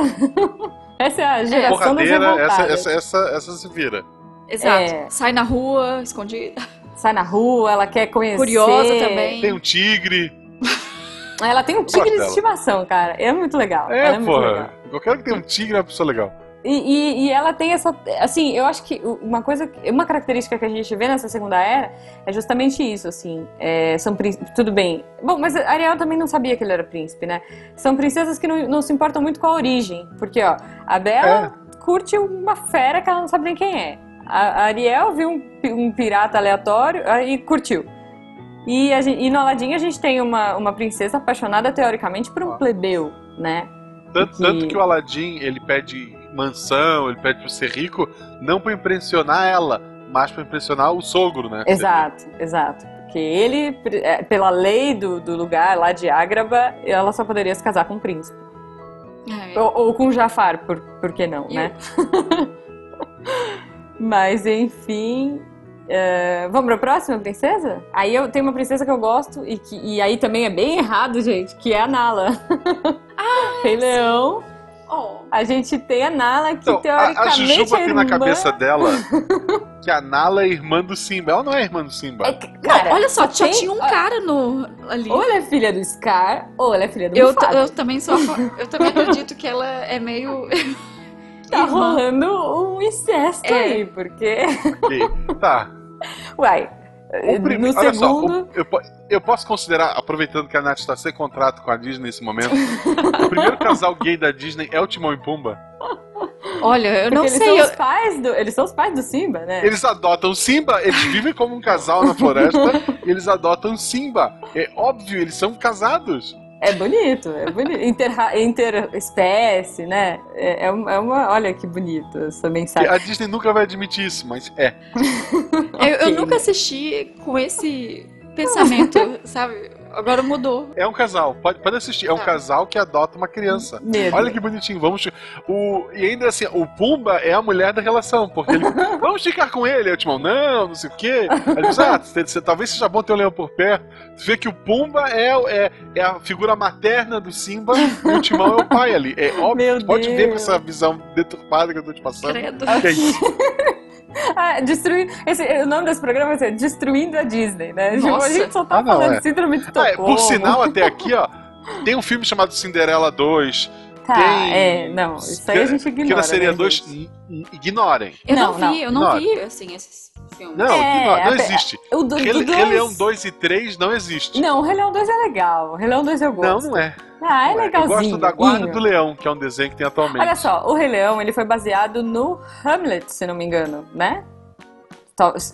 essa é a geração das essa, essa, essa, essa se vira. Exato. É. Sai na rua, escondida. Sai na rua, ela quer conhecer. Curiosa também. Tem um tigre. Ela tem um tigre de estimação, cara. É muito legal. É, ela é muito legal. porra. Eu quero que tenha um tigre é uma pessoa legal. E, e- e ela tem essa. Assim, eu acho que uma coisa. Uma característica que a gente vê nessa segunda era é justamente isso, assim. é, são príncipes. Tudo bem. Bom, mas a Ariel também não sabia que ele era príncipe, né? São princesas que não, não se importam muito com a origem. Porque, ó, a Bela curte uma fera que ela não sabe nem quem é. A, a Ariel viu um, um pirata aleatório ah, e curtiu. E, a gen- e no Aladdin a gente tem uma, uma princesa apaixonada, teoricamente, por um plebeu, né? Tanto, Que- tanto que o Aladdin, ele pede mansão, ele pede pra ser rico, não pra impressionar ela, mas pra impressionar o sogro, né? Exato, exato. Porque ele, é, pela lei do, do lugar lá de Ágraba, ela só poderia se casar com um príncipe. É. Ou, ou com Jafar, por, por que não, E né? Mas, enfim. É, vamos pra próxima princesa? Aí eu tenho uma princesa que eu gosto, e, que, e aí também é bem errado, gente, que é a Nala. Ah, Rei Leão. Oh. A gente tem a Nala, que Então, a, a teoricamente Jujuba é tem irmã... na cabeça dela que a Nala é irmã do Simba. Ela não é irmã do Simba. É que, Não, cara, olha só, só tem- tinha um cara no, ali. Ou ela é filha do Scar, ou ela é filha do Eu, eu também sou. Eu também acredito que ela é meio. Tá irmã. rolando um incesto É. aí, porque. Ok, Tá. Uai, O prime- no olha só, segundo. o- eu, eu posso considerar, aproveitando que a Nath está sem contrato com a Disney nesse momento, o primeiro casal gay da Disney é o Timão e Pumba. Olha, eu porque não eles sei. são eu- os pais do. Eles são os pais do Simba, né? Eles adotam Simba, eles vivem como um casal na floresta, e eles adotam Simba. É óbvio, eles são casados. É bonito, é bonito. Interespécie, né? É, é uma, é uma- Olha que bonito essa mensagem. A Disney nunca vai admitir isso, mas é. Eu, eu Ok. nunca assisti com esse pensamento, sabe? Agora mudou. É um casal, pode, pode assistir. É um Tá. casal que adota uma criança. Medo. Olha que bonitinho, vamos. O, e ainda assim, o Pumba é a mulher da relação, porque ele. vamos ficar com ele. Aí o Timão, não, não sei o quê. Aí ele diz, ah, você- talvez seja bom ter o leão por perto. Você vê que o Pumba é, é, é a figura materna do Simba e o Timão é o pai ali. É óbvio, Meu pode ver com Deus. essa visão deturpada que eu tô te passando. Credo. Que é isso. Ah, destruir. Esse, o nome desse programa é Destruindo a Disney, né? Tipo, a Nossa. gente só tá Ah, não, falando é. de síndrome de Ah, Estocolmo. é, por sinal, até aqui, ó, tem um filme chamado Cinderela 2. Tá, tem- é, não, isso aí a gente ignora. Que na seria né, 2, gente? ignorem. Eu não, Não, não. vi, eu não Não. vi, assim, esses filmes. Não, É, ignora, não existe. O do, Rei, do dois... Rei Leão 2 e 3 não existe. Não, o Rei Leão 2 é legal. O Rei Leão 2 eu Não, gosto. não é. Ah, é Não é. Eu legalzinho. gosto da Guarda do Leão, que é um desenho que tem atualmente. Olha só, o Rei Leão ele foi baseado no Hamlet, se não me engano, né?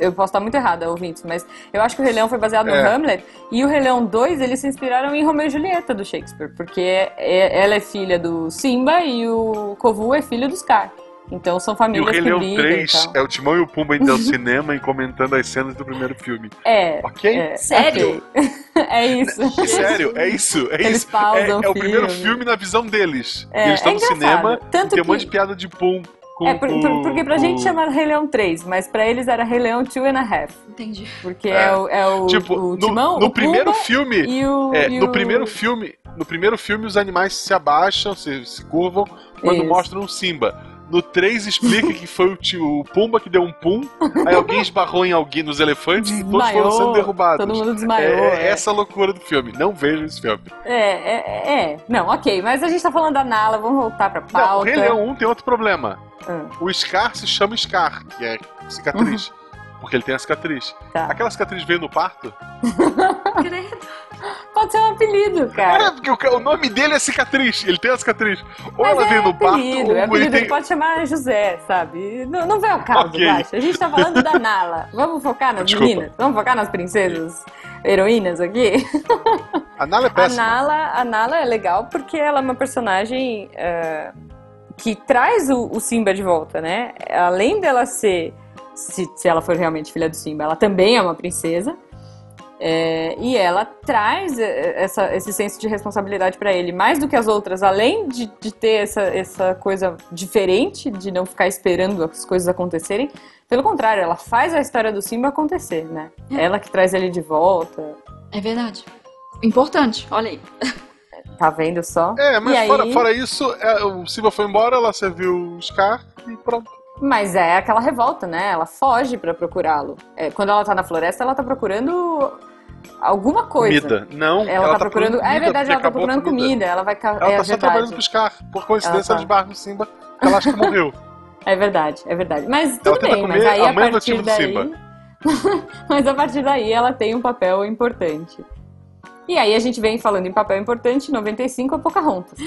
Eu posso estar muito errada, ouvintes, mas eu acho que o Rei Leão foi baseado É. no Hamlet e o Rei Leão 2 eles se inspiraram em Romeu e Julieta do Shakespeare, porque é- ela é filha do Simba e o Kovu é filho do Scar. Então são E o famílias Rei que Leão brigam 3 e tal. é o Timão e o Pumba indo ao cinema e comentando as cenas do primeiro filme. É. Ok? é, Sério? é isso. Sério, é isso. É Eles isso. pausam é, é o primeiro filme. na visão deles. É, e eles estão é no cinema Tanto e tem um que- monte de piada de pum. Com, É, por- com- porque pra com- gente chama Rei Leão 3, mas pra eles era Rei Leão 2 and a half. Entendi. Porque É. é, o, é o, Tipo, o no, Timão, no o primeiro filme. e o... É, e no o- primeiro filme, no primeiro filme os animais se abaixam, se, se curvam quando Isso. mostram o Simba. No 3 explica que foi o, tio, o Pumba que deu um pum, aí alguém esbarrou em alguém nos elefantes e todos foram sendo derrubados. Todo mundo desmaiou. é, é. essa loucura do filme. Não vejo esse filme. É, é, é. Não, ok. Mas a gente tá falando da Nala, vamos voltar pra pauta. Não, o Rei Leão 1 tem outro problema. Ah, O Scar se chama Scar, que é cicatriz. Porque ele tem a cicatriz. tá. Aquela cicatriz veio no parto? Credo. Pode ser um apelido, É, cara. porque o, o nome dele é cicatriz. Ele tem a cicatriz. Ou Mas ela é veio no parto, apelido, é ele apelido. tem... Ele pode chamar José, sabe? Não, não vem ao caso, Ok. Guaxa. A gente tá falando da Nala. Vamos focar nas Desculpa. meninas? Vamos focar nas princesas heroínas aqui? A Nala é A péssima. Nala, a Nala é legal porque ela é uma personagem é, que traz o, o Simba de volta, né? Além dela ser, se, se ela for realmente filha do Simba, ela também é uma princesa. É, e ela traz é, essa- esse senso de responsabilidade pra ele, mais do que as outras, além de, de ter essa, essa coisa diferente, de não ficar esperando as coisas acontecerem. Pelo contrário, ela faz a história do Simba acontecer, né? É. Ela que traz ele de volta. É verdade. Importante, olha aí. Tá vendo só? É, mas E aí- fora, fora isso, é, o Simba foi embora, ela serviu o Scar e pronto. Mas é aquela revolta, né? Ela foge pra procurá-lo. É, quando ela tá na floresta, ela tá procurando alguma coisa. Comida. Não, Ela, tá, procurando. comida, é verdade, ela tá procurando comida. Ela vai. Ela é tá só verdade. trabalhando pro Scar. Por coincidência, Ela ela tá. esbarra no Simba, ela acha que morreu. É verdade, é verdade. Mas tudo tenta bem, mas aí a a partir daí. Simba. mas a partir daí ela tem um papel importante. E aí a gente vem falando em papel importante, 95 a Pocahontas.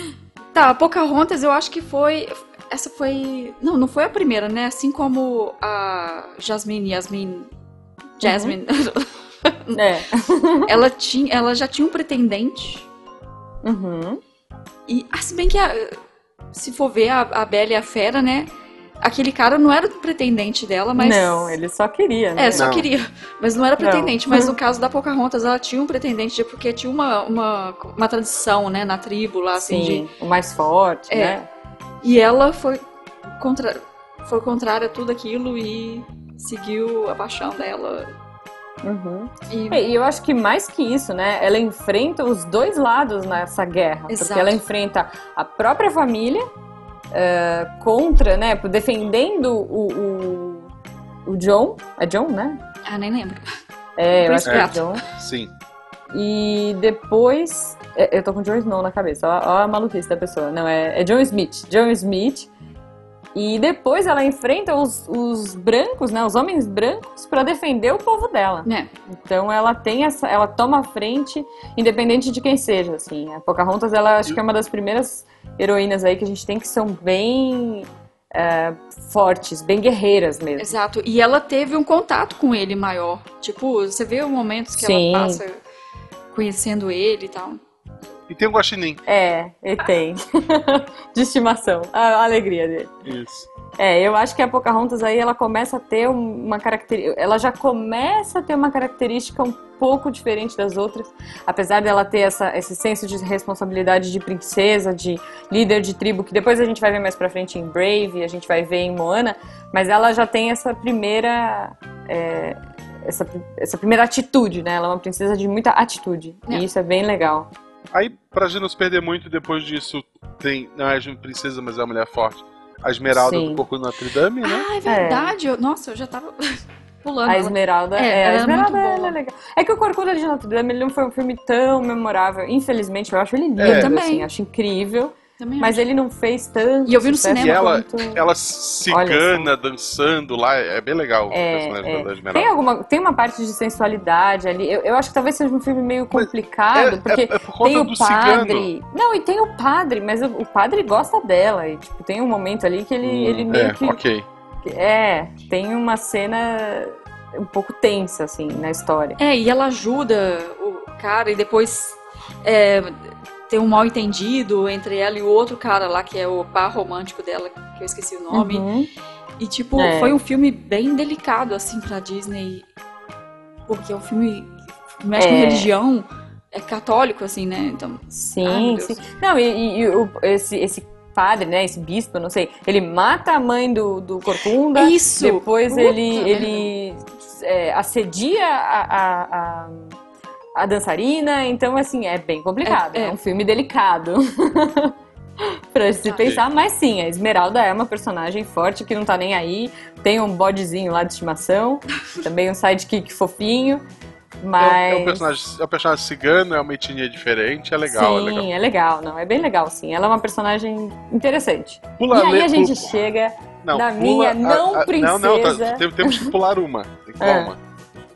Tá, a Pocahontas eu acho que foi. Essa foi. Não, não foi a primeira, né? Assim como a Jasmine, Yasmin. Jasmine. É. ela, tinha, ela já tinha um pretendente. Uhum. E, ah, se bem que, a- se for ver a, a Bela e a Fera, né? Aquele cara não era o pretendente dela, mas. Não, ele só queria, né? É, só Não. queria. Mas não era Não. pretendente. Mas no caso da Pocahontas, ela tinha um pretendente, porque tinha uma, uma, uma tradição, né, na tribo lá, assim, de. Sim, o mais forte, É. né? E ela foi, contra... foi contrária a tudo aquilo e seguiu a paixão dela. Uhum. E E eu acho que mais que isso, né? Ela enfrenta os dois lados nessa guerra. Exato. Porque ela enfrenta a própria família eh, contra, né? Defendendo o, o, o John. É John, né? ah, nem lembro. É, eu acho que é. John. Sim. E depois. é, Eu tô com John Snow na cabeça, ó, ó a maluquice da pessoa. Não, é, é John Smith. John Smith E depois ela enfrenta os, os brancos, né, os homens brancos, para defender o povo dela. É. Então ela tem essa, ela toma a frente, independente de quem seja, assim. A Pocahontas, ela acho que é uma das primeiras heroínas aí que a gente tem que são bem é, fortes, bem guerreiras mesmo. Exato. E ela teve um contato com ele maior. Tipo, você vê os momentos que Sim. ela passa conhecendo ele e tal. E tem o Guaxinim. É, ele tem. de estimação. A, a alegria dele. Isso. É, eu acho que a Pocahontas aí ela começa a ter uma característica. Ela já começa a ter uma característica um pouco diferente das outras, apesar dela ter essa, esse senso de responsabilidade de princesa, de líder de tribo, que depois a gente vai ver mais pra frente em Brave, a gente vai ver em Moana, mas ela já tem essa primeira. é, essa, essa primeira atitude, né? Ela é uma princesa de muita atitude. É. E isso é bem legal. Aí, pra gente não se perder muito, depois disso, tem. Não é a princesa, mas é a mulher forte. A Esmeralda Sim. do Coco Notre Dame, né? Ah, é verdade. Eu- nossa, eu já tava pulando. A ela. Esmeralda, É, é, a é Esmeralda boa. é legal. É que o Corcunda de Notre Dame ele não foi um filme tão memorável. Infelizmente, eu acho ele lindo, É. Também. assim, acho incrível. Também Mas acho. ele não fez tanto E eu vi no sucesso E cinema ela, quanto- ela cigana, dançando lá, é bem legal o É, personagem é. Tem, alguma, tem uma parte de sensualidade ali. Eu, eu acho que talvez seja um filme meio Mas complicado, é, porque é, é por tem o padre. cigano. Não, e tem o padre, mas o, o padre gosta dela. E tipo, tem um momento ali que ele, ele meio é, que. ok. É, tem uma cena um pouco tensa, assim, na história. É, e ela ajuda o cara e depois é, tem um mal entendido entre ela e o outro cara lá, que é o par romântico dela, que eu esqueci o nome. Uhum. E, tipo, É. foi um filme bem delicado, assim, pra Disney. Porque é um filme que mexe com É. religião, é católico, assim, né? Então. Sim, sim. Não, e, e- o- esse, esse padre, né, esse bispo, não sei, ele mata a mãe do, do Corcunda. Isso! Depois ele, ele é, assedia a, a, a, a dançarina, então assim, é bem complicado. É, É, é. um filme delicado. pra se Ah. pensar, mas sim, a Esmeralda é uma personagem forte que não tá nem aí. Tem um bodezinho lá de estimação, também um sidekick fofinho. Mas. É, um personagem, é um personagem cigano, é uma etnia diferente, é legal, sim, é legal. é legal, não, é bem legal, sim. Ela é uma personagem interessante. Pula e aí le- a gente pu- chega não, da pula minha a- não a- Não, não, princesa. tá, tem- temos que pular uma. Tem que pular Ah. uma.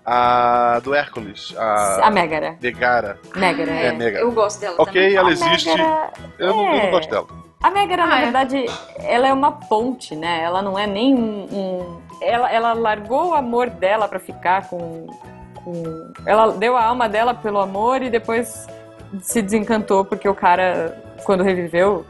A do Hércules, a, a Megara. Megara. Megara, É, é. Megara. Eu gosto dela Ok, também. ela A existe. Megara- Eu, não, eu não é. gosto dela. A Megara, na Ah, é. verdade, ela é uma ponte, né? Ela não é nem um. um- Ela, ela largou o amor dela pra ficar com, com. Ela deu a alma dela pelo amor e depois se desencantou porque o cara, quando reviveu,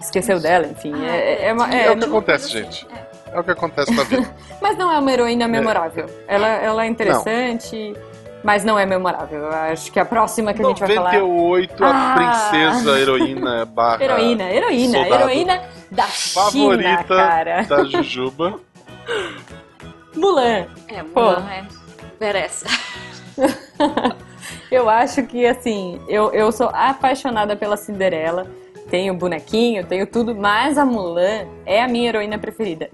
esqueceu dela, enfim. Ah, é, é uma- É, é, o que acontece, gente. É o que acontece na vida. Mas não é uma heroína memorável. Ela, ela é interessante, mas não é memorável. Eu acho que a próxima que a gente vai falar. 98, a Ah. princesa, heroína, barra Heroína, heroína, soldado. heroína da China, favorita cara. da Jujuba. Mulan. É, Pô. Mulan é. Merece. Eu acho que, assim, eu, eu sou apaixonada pela Cinderela. Tenho bonequinho, tenho tudo, mas a Mulan é a minha heroína preferida.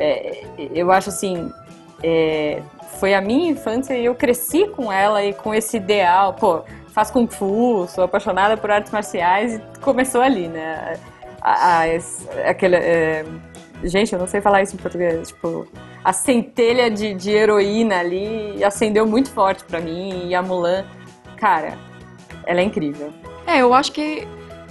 É, eu acho assim. é, foi a minha infância e eu cresci com ela e com esse ideal. Pô, faço Kung Fu, sou apaixonada por artes marciais e começou ali, né? A, a- aquele, é, gente, eu não sei falar isso em português. Tipo, a centelha de, de heroína ali acendeu muito forte pra mim e a Mulan, cara, ela é incrível. É, eu acho que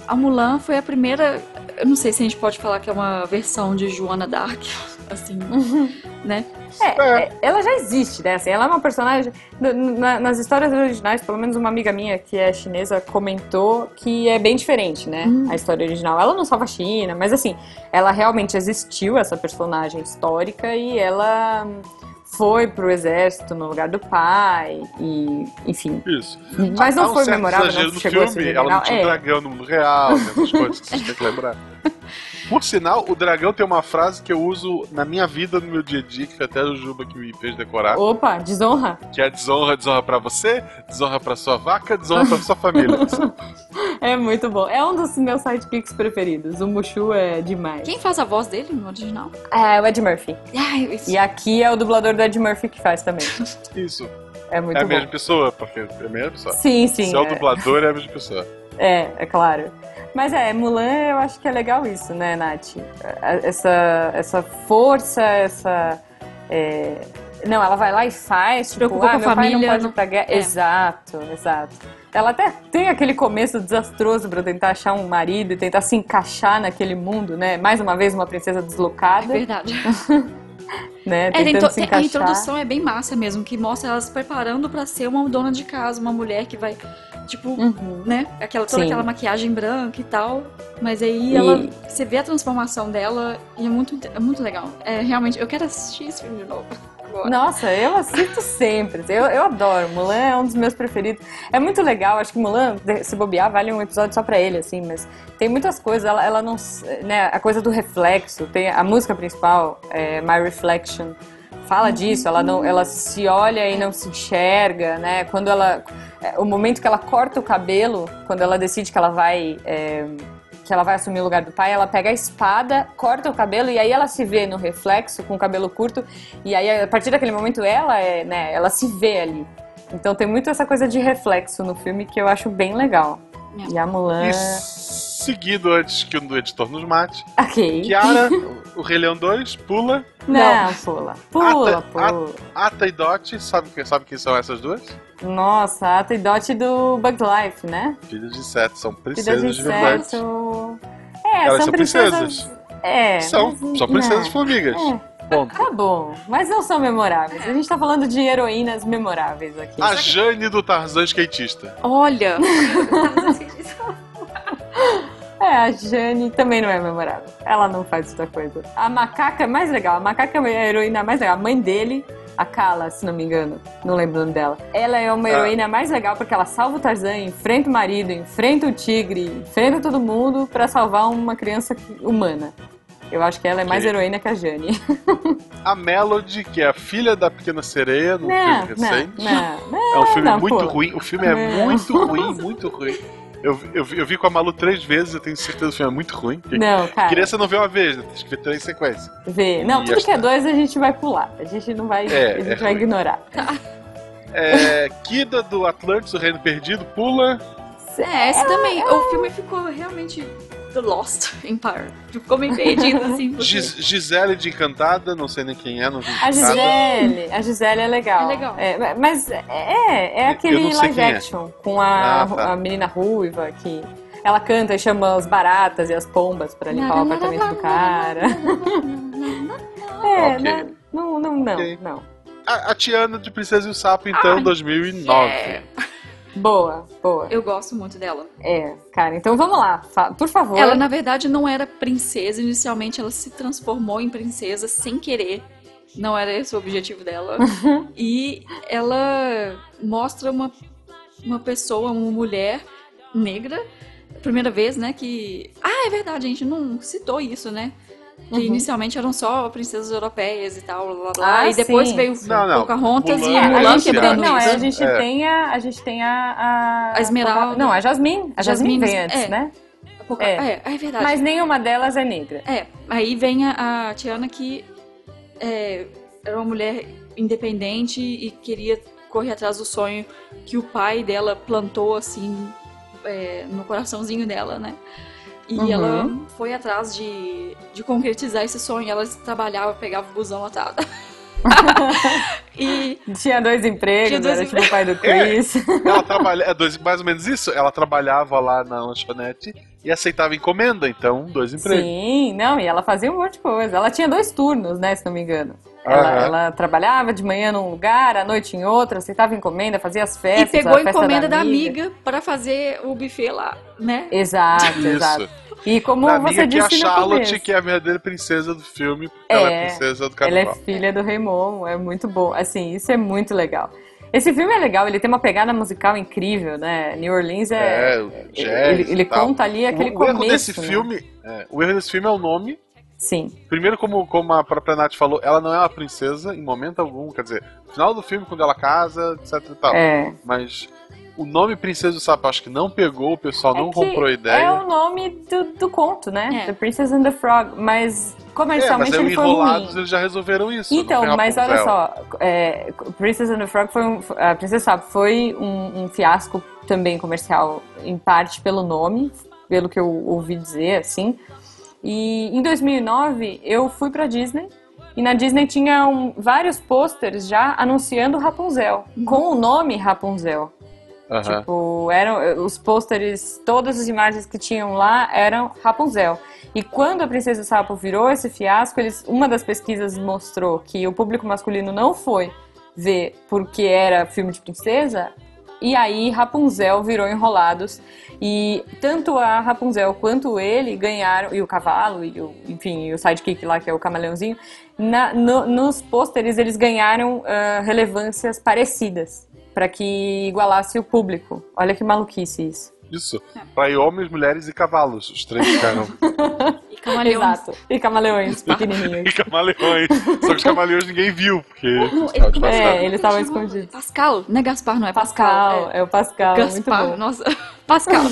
a Mulan foi a primeira. Eu não sei se a gente pode falar que é uma versão de Joana Dark, assim, né? É, é, ela já existe, né? Assim, ela é uma personagem. na- nas histórias originais, pelo menos uma amiga minha que é chinesa comentou que é bem diferente, né? Hum. A história original. Ela não salva a China, mas assim, ela realmente existiu, essa personagem histórica, e ela foi pro exército no lugar do pai, e enfim. Isso. Mas não um foi certo memorável, não no chegou a filme, ser ela não tinha um É. dragão no mundo real, tem essas coisas que vocês têm que lembrar. Por sinal, o dragão tem uma frase que eu uso na minha vida, no meu dia a dia, que foi até o Juba que me fez decorar, Opa, desonra. que é desonra, desonra pra você, desonra pra sua vaca, desonra pra sua família. É muito bom. É um dos meus sidekicks preferidos. O Mushu é demais. Quem faz a voz dele no original? É o Ed Murphy. Ai. E aqui é o dublador do Ed Murphy que faz também. Isso. É muito é a bom. mesma pessoa, porque é a mesma pessoa. Sim, sim. Se é o é. dublador, é a mesma pessoa. É, é claro. Mas é, Mulan eu acho que é legal isso, né, Nath? Essa, essa força, essa. É... Não, ela vai lá e faz, tipo, Preocupa ah, com a meu pai não família, pode ir não- pra guerra. é. Exato, exato. Ela até tem aquele começo desastroso pra tentar achar um marido e tentar se encaixar naquele mundo, né? Mais uma vez, uma princesa É deslocada, verdade. né? É, se tem- a encaixar. introdução é bem massa mesmo, que mostra elas preparando pra ser uma dona de casa, uma mulher que vai, tipo, Uhum. né? Aquela, toda Sim. aquela maquiagem branca e tal. Mas aí E- ela. Você vê a transformação dela e é muito, é muito legal. É realmente. Eu quero assistir esse filme de novo. Agora. Nossa, eu assisto sempre. Eu, eu adoro. Mulan é um dos meus preferidos. É muito legal. Acho que Mulan, se bobear, vale um episódio só pra ele, assim. Mas tem muitas coisas. Ela, ela não. Né, a coisa do reflexo. Tem a música principal, é My Reflection. Fala disso. Ela, não, ela se olha e não se enxerga, né? Quando ela. é, O momento que ela corta o cabelo, quando ela decide que ela vai. é, que ela vai assumir o lugar do pai, ela pega a espada, corta o cabelo e aí ela se vê no reflexo com o cabelo curto e aí a partir daquele momento ela é, né, ela se vê ali. Então tem muito essa coisa de reflexo no filme que eu acho bem legal. É. E a Mulan, E seguido antes que o editor nos mate, OK. Kiara, o Rei Leão 2, pula. Não, pula. Pula, Ata- pula. Ata e Dot, sabe, quem- sabe quem são essas duas? Nossa, a Ata e Dot do Bug Life, né? Filhas de Sete, são princesas de de verdade. É, Elas são, são princesas. princesas. É. São, mas- são princesas não. formigas. É. Ponto. Tá bom, mas não são memoráveis. A gente tá falando de heroínas memoráveis aqui. A Jane do Tarzan skatista. Olha! É, a Jane também não é memorável. Ela não faz outra coisa. A macaca é mais legal. A macaca é a heroína mais legal. A mãe dele, a Kala, se não me engano. Não lembro o nome dela. Ela é uma Ah. heroína mais legal porque ela salva o Tarzan, enfrenta o marido, enfrenta o tigre, enfrenta todo mundo pra salvar uma criança humana. Eu acho que ela é mais Ok. heroína que a Jane. A Melody, que é a filha da Pequena Sereia, num Não, filme recente. não, não. É um filme muito pula. ruim. O filme é muito ruim, muito ruim. Eu, vi- eu, vi, eu vi com a Malu três vezes, eu tenho certeza que o filme é muito ruim. Não, cara. Criança não vê uma vez, né? Tem que ver três em sequência. Vê. Não, E tudo que é dois a gente vai pular. A gente não vai. É, a gente é vai ruim. ignorar. É, Kida do Atlantis, o Reino Perdido, pula. É, esse também. O filme ficou realmente The Lost Empire. Ficou meio perdido, assim. porque- Gis- Gisele de Encantada, não sei nem quem é, não vi A. Gisele, a Gisele é legal. É legal. É, mas é, é Eu aquele não live é. action com a, Ah, tá. a menina ruiva que ela canta e chama as baratas e as pombas pra limpar o apartamento do cara. É, Ok. né? não, não, não, Ok. não. A, a Tiana de Princesa e o Sapo, então, Ai, 2009. É, Boa, boa. eu gosto muito dela. É, cara, então vamos lá. Por favor. Ela, na verdade, não era princesa. Inicialmente, ela se transformou em princesa sem querer. Não era esse o objetivo dela. e ela mostra uma, uma pessoa, uma mulher negra. Primeira vez, né, que... Ah, é verdade, a gente não citou isso, né? Que Uhum. inicialmente eram só princesas europeias e tal, lá, lá, lá. Ah, e depois sim. veio Não, não. Pocahontas Mulan e Mulan quebrando não, isso. a gente É. tem a, a gente tem a, a, A Esmeralda. Não, a Jasmine. A Jasmine, Jasmine, vem antes, é. né? Poca- é. é, é verdade. Mas nenhuma delas é negra. É, aí vem a, a Tiana que é, era uma mulher independente e queria correr atrás do sonho que o pai dela plantou assim é, no coraçãozinho dela, né? E Uhum. ela foi atrás de, de concretizar esse sonho. Ela trabalhava, pegava o busão lotado. e Tinha dois empregos, Tinha dois era tipo o pai do É. Chris. Ela trabalha, é dois, mais ou menos isso. Ela trabalhava lá na lanchonete e aceitava encomenda, então, dois empregos. Sim, não, e ela fazia um monte de coisa. Ela tinha dois turnos, né, se não me engano. Ela, ela trabalhava de manhã num lugar, à noite em outro, aceitava encomenda, fazia as e festas. pegou a festa encomenda da amiga para fazer o buffet lá, né? Exato, exato. E como Da você amiga que é a disse no Charlotte, começo, que é a verdadeira princesa do filme, porque ela é É, princesa do ela é carnaval. filha do Momo, é muito bom. Assim, isso é muito legal. Esse filme é legal, ele tem uma pegada musical incrível, né? New Orleans é. É, o jazz ele ele conta ali aquele o, o começo. erro desse né? filme, é, o erro desse filme é o nome. Sim. Primeiro, como, como a própria Nath falou, ela não é uma princesa em momento algum. Quer dizer, no final do filme, quando ela casa, etc e tal. É. Mas o nome Princesa do Sapo acho que não pegou, o pessoal não É que comprou a ideia. É o nome do, do conto, né? É. The Princess and the Frog. Mas É, mas comercialmente aí o ele foi ruim. Enrolados eles já resolveram isso. não Então, mas olha só, é, Princess and the Frog foi um, a Princesa Sabe foi um, um fiasco também comercial, em parte pelo nome, pelo que eu ouvi dizer, assim. E em 2009 eu fui pra Disney e na Disney tinha um- vários pôsteres já anunciando Rapunzel, com o nome Rapunzel. Aham. Tipo, eram os pôsteres, todas as imagens que tinham lá eram Rapunzel. E quando a Princesa Sapo virou esse fiasco, eles, uma das pesquisas mostrou que o público masculino não foi ver porque era filme de princesa, e aí Rapunzel virou Enrolados. E tanto a Rapunzel quanto ele ganharam, e o cavalo, e o, enfim, e o sidekick lá, que é o camaleãozinho, na- no- nos pôsteres eles ganharam ah, relevâncias parecidas, para que igualasse o público. Olha que maluquice isso. Isso. Ir homens, mulheres e cavalos. Os três ficaram. Camaleões. Exato. E camaleões pequenininhos. e camaleões. Só que os camaleões ninguém viu, porque. Ele- É, eles estavam escondidos. Pascal, não é Gaspar, não é Pascal, Pascal. é o Pascal, muito Gaspar, bom. nossa. Pascal.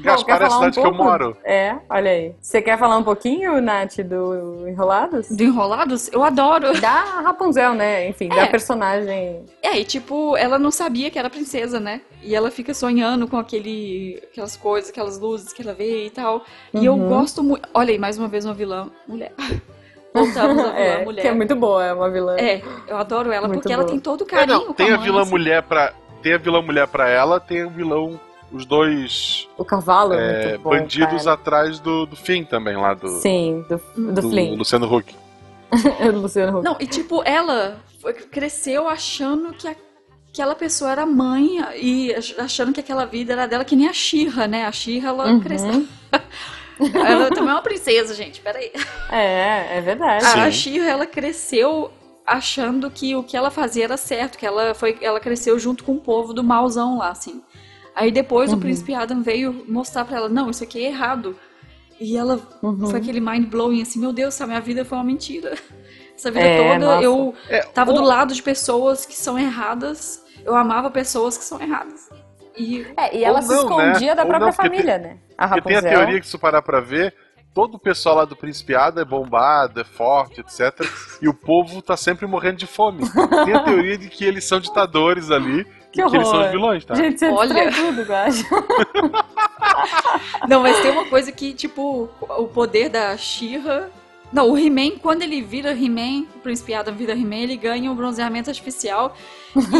Gaspar é a falar um cidade que eu moro. É, olha aí. Você quer falar um pouquinho, Nath, do Enrolados? Do Enrolados, eu adoro. Da Rapunzel, né? Enfim, É. da personagem. É, e tipo, ela não sabia que era princesa, né? E ela fica sonhando com aquele, aquelas coisas, aquelas luzes que ela vê e tal. E eu Uhum. gosto muito. Olha aí, mais uma vez uma vilã mulher. Voltamos à vilã É, mulher. que é muito boa, é uma vilã. É, eu adoro ela Muito porque ela boa. tem todo o É, carinho. não, com tem a mãe, vilã assim. mulher pra. Tem a vilã mulher pra ela, tem o vilão. Os dois O cavalo é, é, muito bom, bandidos cara. atrás do, do fim também, lá do, Sim, do, do, do Flynn. Luciano Huck. do Luciano Huck. Não, e tipo, ela cresceu achando que aquela pessoa era mãe e ach- achando que aquela vida era dela, que nem a Xirra, né? A Xirra, ela Uhum. cresceu. ela também é uma princesa, gente, peraí. É, é verdade. A Shira, ela cresceu achando que o que ela fazia era certo, que ela foi, ela cresceu junto com o povo do malzão lá, assim. Aí depois Uhum. o príncipe Adam veio mostrar pra ela, não, isso aqui é errado. E ela Uhum. foi aquele mind blowing assim, meu Deus, essa minha vida foi uma mentira. Essa vida É, toda nossa. eu É, tava o- do lado de pessoas que são erradas, eu amava pessoas que são erradas. E É, e ela Ou se não, né? escondia da Ou própria não, família, né? A Porque tem Rapunzel. a teoria que, se parar pra ver, todo o pessoal lá do Principiado é bombado, é forte, etc. E o povo tá sempre morrendo de fome. Tem a teoria de que eles são ditadores ali Que e que eles são os vilões, tá? Gente, você Olha. tudo, Guaxa. Não, mas tem uma coisa que, tipo, o poder da Shira. Não, o He-Man, quando ele vira He-Man, o Príncipe Adam vira He-Man, ele ganha um bronzeamento artificial.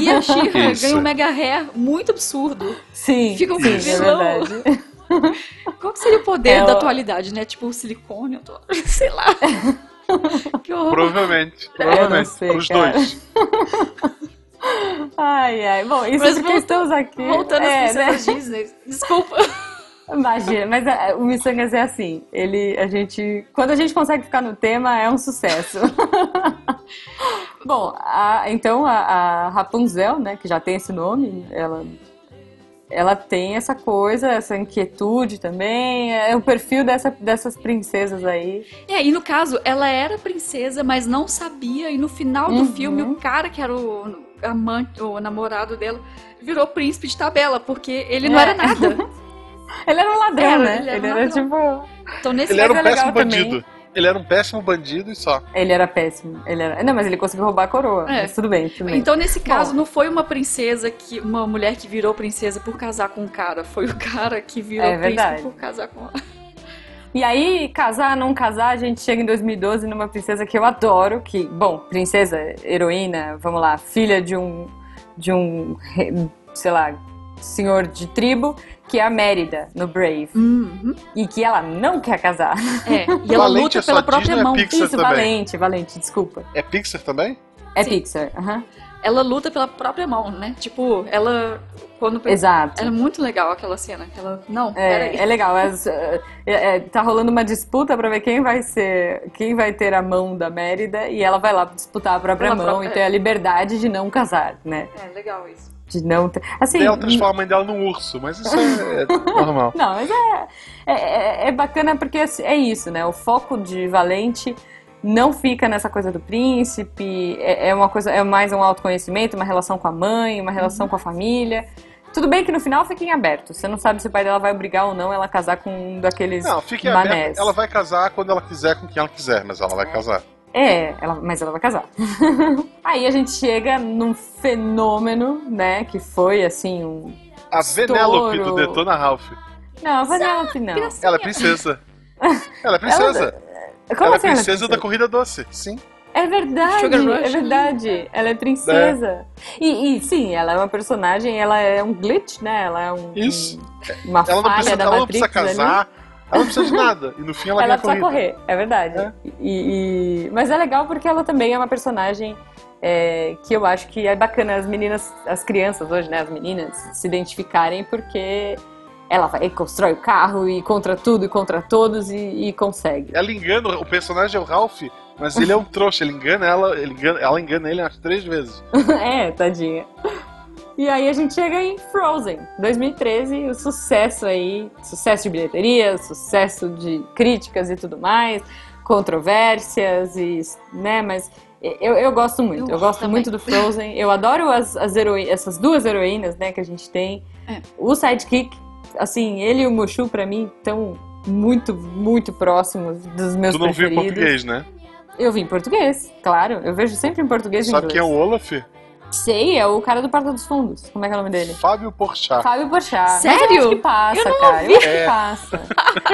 E a Isso. ganha um mega hair muito absurdo. Sim, Fica um sim, é vilão. verdade. Qual seria o poder É, da o- atualidade, né? Tipo, o silicone, eu tô... sei lá. que horror. Provavelmente. Não Provavelmente. sei, Os cara. dois. Ai, ai. Bom, isso Mas porque volta- estamos aqui. Voltando é, às né? Disney. Desculpa. Imagina, mas é, o Missangas é assim. Ele, a gente, quando a gente consegue ficar no tema, é um sucesso. Bom, a- então a, a Rapunzel, né, que já tem esse nome, ela, ela tem essa coisa, essa inquietude também. É o perfil dessa, dessas princesas aí. É, e no caso, ela era princesa, mas não sabia. E no final do Uhum. filme, o cara que era o amante, o namorado dela, virou príncipe de tabela, porque ele não É. era nada. Ele era um ladrão, Era, né? ele era Ele um era, tipo. Então nesse Ele era um é péssimo legal também. bandido. Ele era um péssimo bandido e só. Ele era péssimo. Ele era... Não, mas ele conseguiu roubar a coroa. É. Mas tudo bem, tudo bem. Então, nesse caso, Bom. não foi uma princesa que. uma mulher que virou princesa por casar com um cara. Foi o cara que virou É príncipe verdade. por casar com ela. E aí, casar, não casar, a gente chega em 2012 numa princesa que eu adoro, que, bom, princesa, heroína, vamos lá, filha de um, de um, sei lá, senhor de tribo, que é a Mérida, no Brave. Uhum. E que ela não quer casar. É. E ela Valente luta é pela Disney própria é mão. Pixar Isso, também? valente, valente, desculpa. É Pixar também? É Sim. Pixar, aham. Ela luta pela própria mão, né? Tipo, ela. Quando. Exato. Era muito legal aquela cena. Ela. Não, peraí. É, é legal, as- é, é, tá rolando uma disputa pra ver quem vai ser, quem vai ter a mão da Mérida e ela vai lá disputar a própria Pela mão própria- e ter a liberdade de não casar, né? É, legal isso. De não ter, assim, ela transforma a mãe dela num urso, mas isso é, é normal. Não, mas é, é, é- é bacana porque assim, é isso, né? O foco de Valente não fica nessa coisa do príncipe, é, é uma coisa, é mais um autoconhecimento, uma relação com a mãe, uma relação com a família. Tudo bem que no final fica em aberto. Você não sabe se o pai dela vai obrigar ou não ela casar com um daqueles Não, fique manés. aberto. Ela vai casar quando ela quiser, com quem ela quiser, mas ela vai casar. É, ela, mas ela vai casar. Aí a gente chega num fenômeno, né? Que foi assim um. A Venelope do. Detona Ralph. Não, a Vanellope não. Ela é princesa. Ela é princesa. Como ela é assim princesa da corrida doce. Sim. É verdade, é verdade. Ela é princesa. E, e, sim, ela é uma personagem, ela é um glitch, né? Ela é um, Isso. um- uma Ela não falha precisa, da ela não Matrix precisa ali. Ela não precisa de nada. E no fim ela, Ela ganha precisa corrida. correr, é verdade. É. E, e- Mas é legal porque ela também é uma personagem é, que eu acho que é bacana as meninas, as crianças hoje, né, as meninas, se identificarem porque ela vai constrói o carro e contra tudo e contra todos e, e consegue. Ela engana, o personagem é o Ralph, mas ele é um trouxa. Ele engana ela, ele engana, ela engana ele umas três vezes. é, tadinha. E aí a gente chega em Frozen, 2013, o sucesso aí, sucesso de bilheteria, sucesso de críticas e tudo mais, controvérsias e, né, mas eu, eu gosto muito, eu, Eu gosto também. muito do Frozen, eu adoro as, as heroi- essas duas heroínas, né, que a gente tem. É. O sidekick, assim, ele e o Mushu pra mim estão muito, muito próximos dos meus tu não viu em preferidos. português, né? Eu vi em português, claro, eu vejo sempre em português e Sabe inglês. quem é o Olaf? Sei, é o cara do Porta dos Fundos. Como é que é o nome dele? Fábio Porchat. Fábio Porchat. Mas Sério? eu acho que passa, Eu não cara. ouvi. Eu acho que É. passa.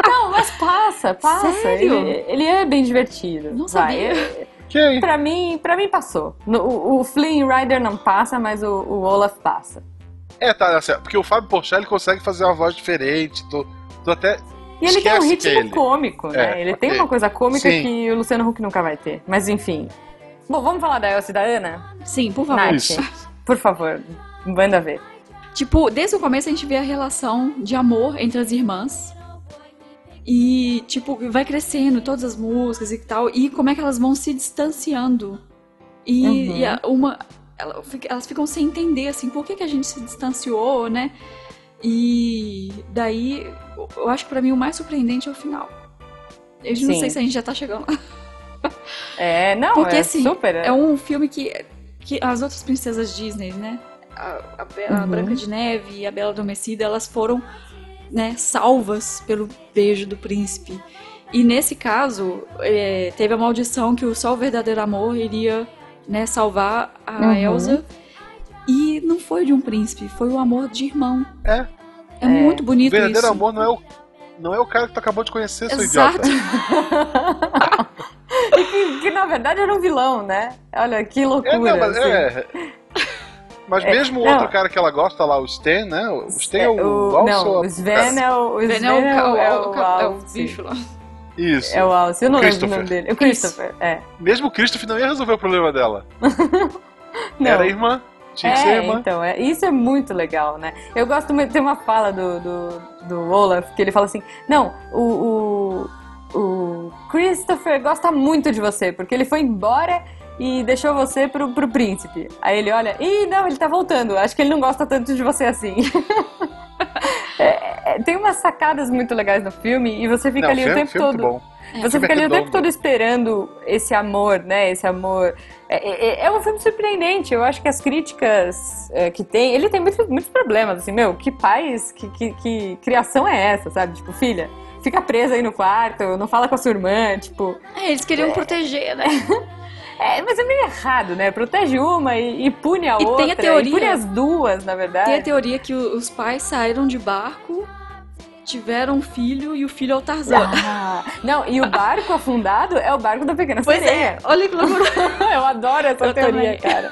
Não, mas passa, passa. Sério? Ele, ele é bem divertido. Não Vai, sabia. é- Quem? Pra mim, pra mim passou. O, o Flynn Rider não passa, mas o, o Olaf passa. É, tá, certo. Porque o Fábio Porchat ele consegue fazer uma voz diferente. Tu, tu até. E ele tem um é ritmo ele. cômico, né? É, ele tem ok. uma coisa cômica Sim. que o Luciano Huck nunca vai ter. Mas enfim. Bom, vamos falar da Elsa e da Ana? Sim, por favor. Nath, por favor, manda ver. Tipo, desde o começo a gente vê a relação de amor entre as irmãs. E, tipo, vai crescendo todas as músicas e tal. E como é que elas vão se distanciando. E, Uhum. e a- uma. ela Elas ficam sem entender, assim, por que, que a gente se distanciou, né? E daí, eu- acho que pra mim o mais surpreendente é o final. Eu não Sim. sei se a gente já tá chegando lá. É, não, Porque, é assim, super. É um filme que, que as outras princesas Disney, né? A, a Uhum. Branca de Neve e a Bela Adormecida, elas foram né, salvas pelo beijo do príncipe. E nesse caso, é, teve a maldição que o só o verdadeiro amor iria né, salvar a Uhum. Elsa. E não foi de um príncipe, foi o amor de irmão. É. É, muito O bonito verdadeiro isso. amor não é o. Não é o cara que tu acabou de conhecer, seu Exato. idiota. E que, que, na verdade era um vilão, né? Olha que loucura. É, não, mas, assim. é. Mas É, mesmo o outro cara que ela gosta lá, o Stan, né? O Stan é o, o, Alce Não, o Sven é o, o Sven é o, é é é bicho lá. Isso. É o Alce, eu não lembro o Christopher. nome dele. O Christopher, é. Mesmo o Christopher não ia resolver o problema dela. Não. Era irmã. Tinha que ser É, irmã. então, é, isso é muito legal, né? Eu gosto muito, tem uma fala do, do, do Olaf que ele fala assim: Não, o, o, o Christopher gosta muito de você, porque ele foi embora e deixou você pro, pro príncipe. Aí ele olha, ih, não, ele tá voltando, acho que ele não gosta tanto de você assim. É, é, tem umas sacadas muito legais no filme e você fica não, ali filme, o tempo filme todo. bom. Você filme fica ali o tempo todo esperando esse amor, né? Esse amor. É, é- é um filme surpreendente. Eu acho que as críticas é, que tem. Ele tem muitos, muitos problemas, assim, meu, que pais, que, que, que criação é essa, sabe? Tipo, filha, fica presa aí no quarto, não fala com a sua irmã, tipo. É, eles queriam proteger, né? É, mas é meio errado, né? Protege uma e, e pune a E tem a outra. teoria- E pune as duas, na verdade. Tem a teoria que os pais saíram de barco, tiveram um filho e o filho é o Tarzan. Ah, não, e o barco afundado é o barco da Pequena Pois Sereia. é, olha que loucura. Eu adoro essa Eu teoria, também. cara.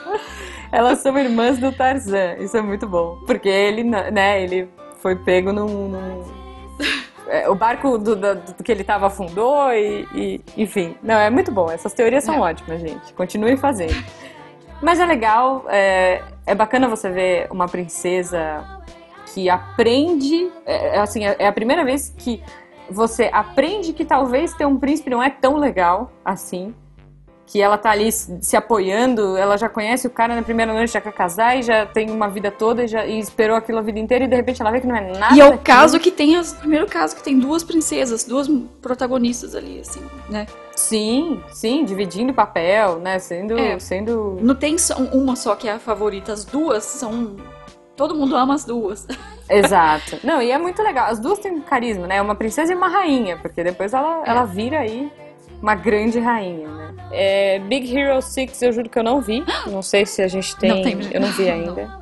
Elas são irmãs do Tarzan. Isso é muito bom. Porque ele, né, ele foi pego num. num- é, o barco do, do- do que ele tava afundou e, e- Enfim. Não, é muito bom. Essas teorias são É. ótimas, gente. Continuem fazendo. Mas é legal, é, é bacana você ver uma princesa que aprende. É, é assim, é é a primeira vez que você aprende que talvez ter um príncipe não é tão legal assim. Que ela tá ali se apoiando, ela já conhece o cara na primeira noite, já quer casar e já tem uma vida toda e, já, e esperou aquilo a vida inteira e de repente ela vê que não é nada. E é o daquilo. caso que tem, as- o primeiro caso que tem duas princesas, duas protagonistas ali, assim, né? Sim, sim, dividindo papel, né? Sendo. É. sendo... Não tem só uma só que é a favorita, as duas são todo mundo ama as duas. Exato. Não, e é muito legal. As duas têm carisma, né? Uma princesa e uma rainha, porque depois ela, É. ela vira aí uma grande rainha, né? É, Big Hero 6 eu juro que eu não vi. Não sei se a gente tem. Não tem- Eu não vi não. ainda.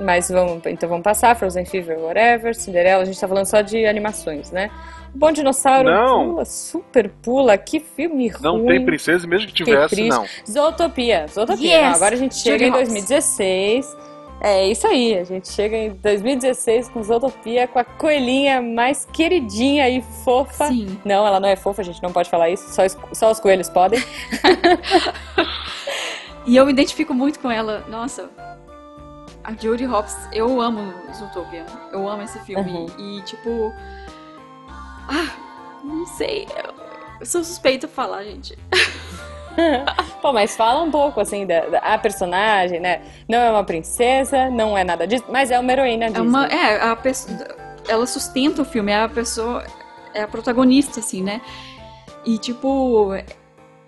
Mas vamos, então vamos passar. Frozen Fever, whatever. Cinderela, a gente tá falando só de animações, né? O Bom Dinossauro Não. pula, super pula. Que filme Não ruim. tem princesa, e mesmo que tivesse, triste. não. Zootopia. Zootopia. Yes! Não, agora a gente chega Judy em Hopps. 2016. É isso aí, a gente chega em 2016 com Zootopia, com a coelhinha mais queridinha e fofa. Sim. Não, ela não é fofa, a gente não pode falar isso, só, os- só os coelhos podem. E eu me identifico muito com ela. Nossa, a Jodie Hopps, eu amo Zootopia. Eu amo esse filme. Uhum. E, tipo. Ah, não sei. Eu, eu sou suspeita de falar, gente. Pô, mas fala um pouco, assim, da, da a personagem, né? Não é uma princesa, não é nada disso, mas é uma heroína É Disney. uma. É, a. Ela sustenta o filme, é a pessoa. É a protagonista, assim, né? E, tipo.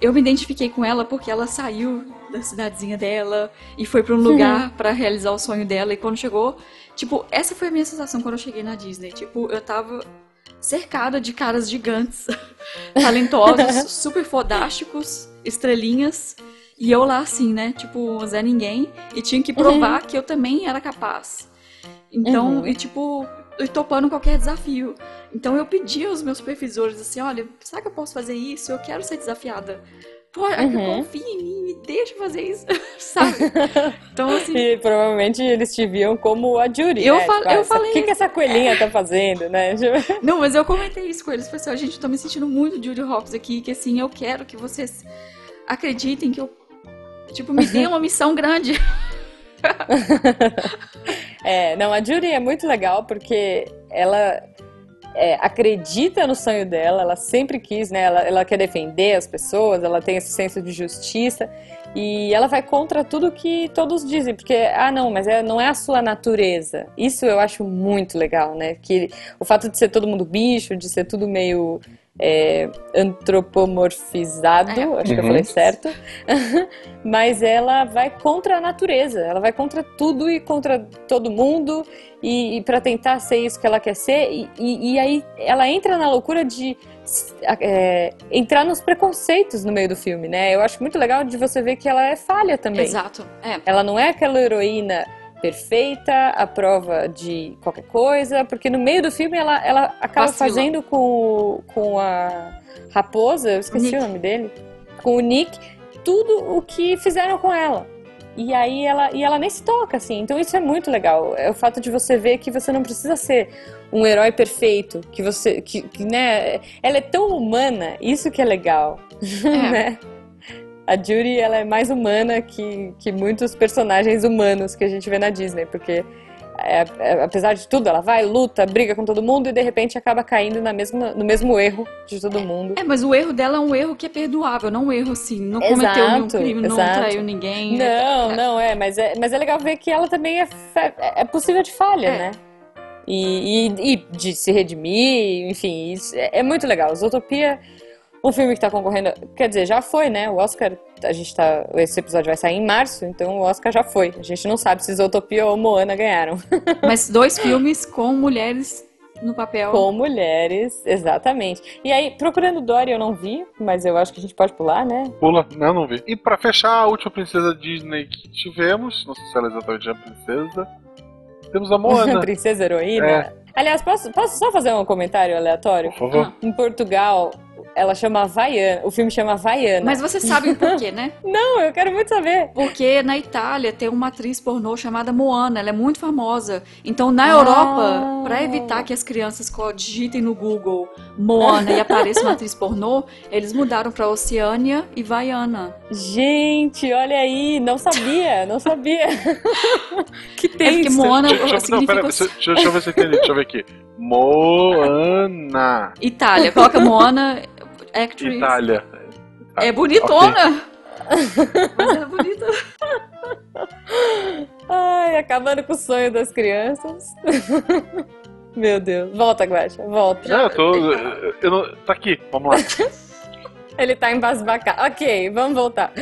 Eu me identifiquei com ela porque ela saiu da cidadezinha dela e foi pra um lugar pra realizar o sonho dela. E quando chegou. Tipo, essa foi a minha sensação quando eu cheguei na Disney. Tipo, eu tava cercada de caras gigantes, talentosos, super fodásticos, estrelinhas. E eu lá assim, né? Tipo, Zé Ninguém. E tinha que provar que eu também era capaz. Então, Uhum. e tipo, eu topando qualquer desafio. Então eu pedi aos meus supervisores assim, olha, será que eu posso fazer isso? Eu quero ser desafiada. Pô, Uhum. confia em mim, me deixa fazer isso, sabe? Então, assim, E provavelmente eles te viam como a Judy, Eu né? fal- Tipo, ah, eu essa- falei O que, que essa coelhinha tá fazendo, né? não, mas eu comentei isso com eles, falei assim, ó, gente, eu tô me sentindo muito Judy Hopps aqui, que assim, eu quero que vocês acreditem que eu, tipo, me dê uma missão grande. É, não, a Judy é muito legal porque ela é, acredita no sonho dela, ela sempre quis, né? Ela, ela quer defender as pessoas, ela tem esse senso de justiça e ela vai contra tudo que todos dizem, porque, ah, não, mas é, não é a sua natureza. Isso eu acho muito legal, né? Que o fato de ser todo mundo bicho, de ser tudo meio é, antropomorfizado, É. acho que eu Uhum. falei certo, mas ela vai contra a natureza, ela vai contra tudo e contra todo mundo e, e para tentar ser isso que ela quer ser e, e- e aí ela entra na loucura de é, entrar nos preconceitos no meio do filme, né? Eu acho muito legal de você ver que ela é falha também. Exato. É. Ela não é aquela heroína perfeita, à prova de qualquer coisa, porque no meio do filme ela, ela acaba Vacila. fazendo com, com a raposa, eu esqueci Nick. o nome dele, com o Nick, tudo o que fizeram com ela. E aí ela, e ela nem se toca, assim. Então isso é muito legal. É o fato de você ver que você não precisa ser um herói perfeito, que você, que, que, né? Ela é tão humana, isso que é legal, É. né? A Judy, ela é mais humana que, que muitos personagens humanos que a gente vê na Disney, porque é, é, apesar de tudo, ela vai, luta, briga com todo mundo e de repente acaba caindo na mesma, no mesmo erro de todo mundo. É, mas o erro dela é um erro que é perdoável, não um erro assim, não cometeu nenhum Exato, crime, não exato. traiu ninguém. Não, é, não é mas, é, mas é legal ver que ela também é, fa- é possível de falha, É. né? E, e- e de se redimir, enfim, é, é muito legal. Zootopia, um filme que tá concorrendo, quer dizer, já foi, né? O Oscar, a gente tá, esse episódio vai sair em março, então o Oscar já foi. A gente não sabe se Zootopia ou Moana ganharam. Mas dois filmes com mulheres no papel. Com mulheres, exatamente. E aí, Procurando Dory eu não vi, mas eu acho que a gente pode pular, né? Pula, não, não vi. E pra fechar, a última princesa Disney que tivemos, não sei se ela é exatamente a princesa, temos a Moana. Princesa Heroína. É. Aliás, posso, posso só fazer um comentário aleatório? Por favor. Em Portugal, ela chama Havaiana. O filme chama Havaiana. Mas você sabe por quê, né? Não, eu quero muito saber. Porque na Itália tem uma atriz pornô chamada Moana, ela é muito famosa. Então na Ah. Europa, pra evitar que as crianças digitem no Google Moana e apareça uma atriz pornô, eles mudaram pra Oceânia e Vaiana. Gente, olha aí, não sabia, não sabia. que É tem Moana Deixa, deixa, não, significa pera, deixa, deixa, deixa eu ver se eu entendi. Deixa eu ver aqui. Moana. Itália. Coloca Moana actress. Itália. É bonitona. Mas ela é bonita. Ai, acabando com o sonho das crianças. Meu Deus. Volta, Guaxa, volta. Não, eu tô. Eu, não, tá aqui, vamos lá. Ele tá embasbacado. Ok, vamos voltar.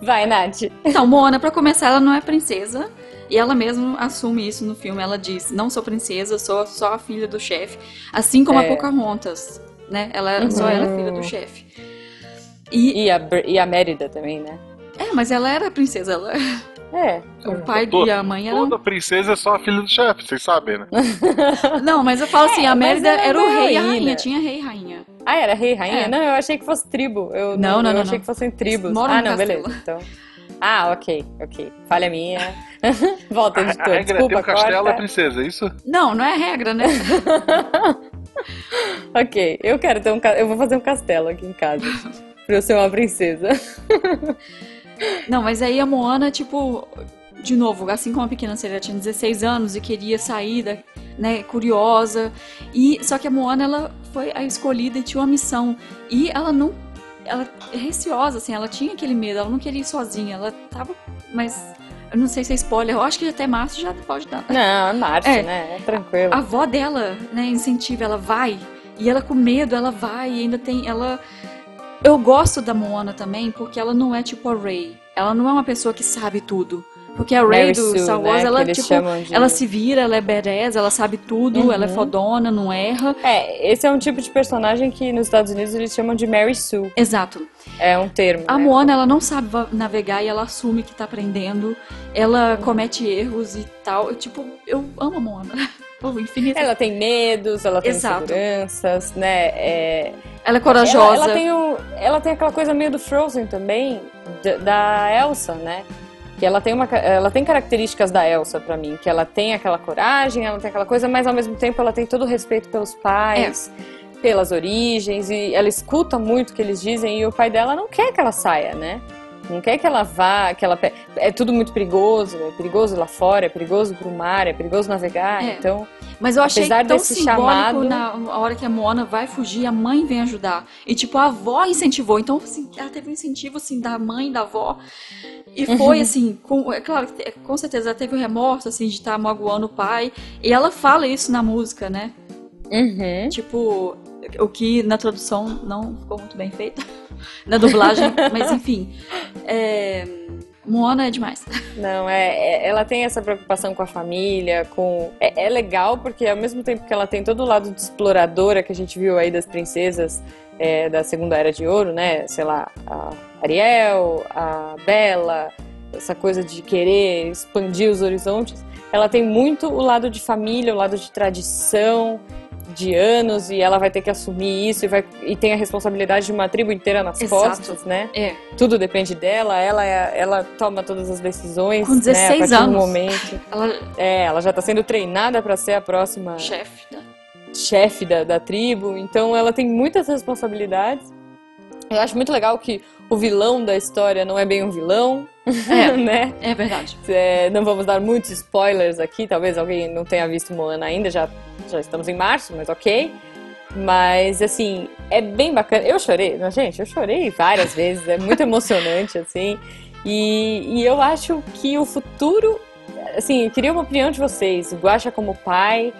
Vai, Nath. Então, Moana, pra começar, ela não é princesa. E ela mesma assume isso no filme. Ela diz: Não sou princesa, sou só a filha do chefe. Assim como É. a Pocahontas, né? Ela, Uhum. Só ela é filha do chefe. E, E a, e a Mérida também, né? é, mas ela era princesa. Ela, É. o pai Toda- e a mãe eram. Toda princesa é só a filha do chefe, vocês sabem, né? Não, mas eu falo assim: É, a Mérida era é o uma rei e a rainha. Tinha rei e rainha. Ah, era rei, rainha? É. Não, eu achei que fosse tribo. Eu Não, não, eu não, achei não. que fossem tribos. Moram ah, no não, castelo. beleza. Então. Ah, ok, ok. Falha minha. Volta, A, a editor. regra é Desculpa, ter um castelo é corta. princesa, é isso? Não, não é regra, né? Ok, eu quero ter um Eu vou fazer um castelo aqui em casa. pra eu ser uma princesa. Não, mas aí a Moana, tipo, de novo, assim como a pequena sereia tinha 16 anos e queria sair, da, né, curiosa. E só que a Moana ela foi a escolhida e tinha uma missão. E ela não ela é receosa assim, ela tinha aquele medo, ela não queria ir sozinha, ela tava, mas eu não sei se é spoiler, eu acho que até março já pode dar. Não, é Marte, É. né? É tranquilo. A avó dela, né, incentiva, ela vai. E ela com medo, ela vai e ainda tem. Ela. Eu gosto da Moana também, porque ela não é tipo a Ray. Ela não é uma pessoa que sabe tudo. Porque a Ray do Star né, Wars, que ela, tipo, de- ela se vira, ela é badass, ela sabe tudo, Uhum. ela é fodona, não erra. É, esse é um tipo de personagem que nos Estados Unidos eles chamam de Mary Sue. Exato. É um termo. A né? Moana, ela não sabe navegar e ela assume que tá aprendendo. Ela comete erros e tal. Eu, tipo, eu amo a Moana. O infinito. Ela tem medos, ela tem Exato. inseguranças, né? É, Ela é corajosa. Ela, ela tem um, ela tem aquela coisa meio do Frozen também, da Elsa, né? Que ela tem, uma, ela tem características da Elsa pra mim, que ela tem aquela coragem, ela tem aquela coisa, mas ao mesmo tempo ela tem todo o respeito pelos pais, pelas origens, e ela escuta muito o que eles dizem, e o pai dela não quer que ela saia, né? Não quer que ela vá, que ela. É tudo muito perigoso, é perigoso lá fora, é perigoso pro mar, é perigoso navegar, É. então. Mas eu achei Apesar tão desse simbólico chamado- na hora que a Moana vai fugir, a mãe vem ajudar. E tipo, a avó incentivou. Então, assim, ela teve um incentivo assim da mãe, da avó. E foi assim, com, é claro, com certeza ela teve o remorso assim de estar magoando o pai. E ela fala isso na música, né? Uhum. Tipo, o que na tradução não ficou muito bem feito. Na dublagem, mas enfim. É, Moana é demais. Não, é, é- ela tem essa preocupação com a família, com. É, é legal porque ao mesmo tempo que ela tem todo o lado de exploradora que a gente viu aí das princesas é, da Segunda Era de Ouro, né? Sei lá, a Ariel, a Bela, essa coisa de querer expandir os horizontes. Ela tem muito o lado de família, o lado de tradição, de anos, e ela vai ter que assumir isso e, vai, e tem a responsabilidade de uma tribo inteira nas Exato. costas, né? É. tudo depende dela, ela, é- ela toma todas as decisões. Com 16 né, anos. Momento. Ela É, ela já está sendo treinada para ser a próxima chefe, né? chefe da, da tribo, então ela tem muitas responsabilidades. Eu acho muito legal que o vilão da história não é bem um vilão, É. né? É verdade. É, não vamos dar muitos spoilers aqui, talvez alguém não tenha visto Moana ainda, já, já estamos em março, mas ok. Mas, assim, é bem bacana. Eu chorei, gente, eu chorei várias vezes, é muito emocionante, assim. E, e eu acho que o futuro. Assim, eu queria uma opinião de vocês. O Guaxa, como pai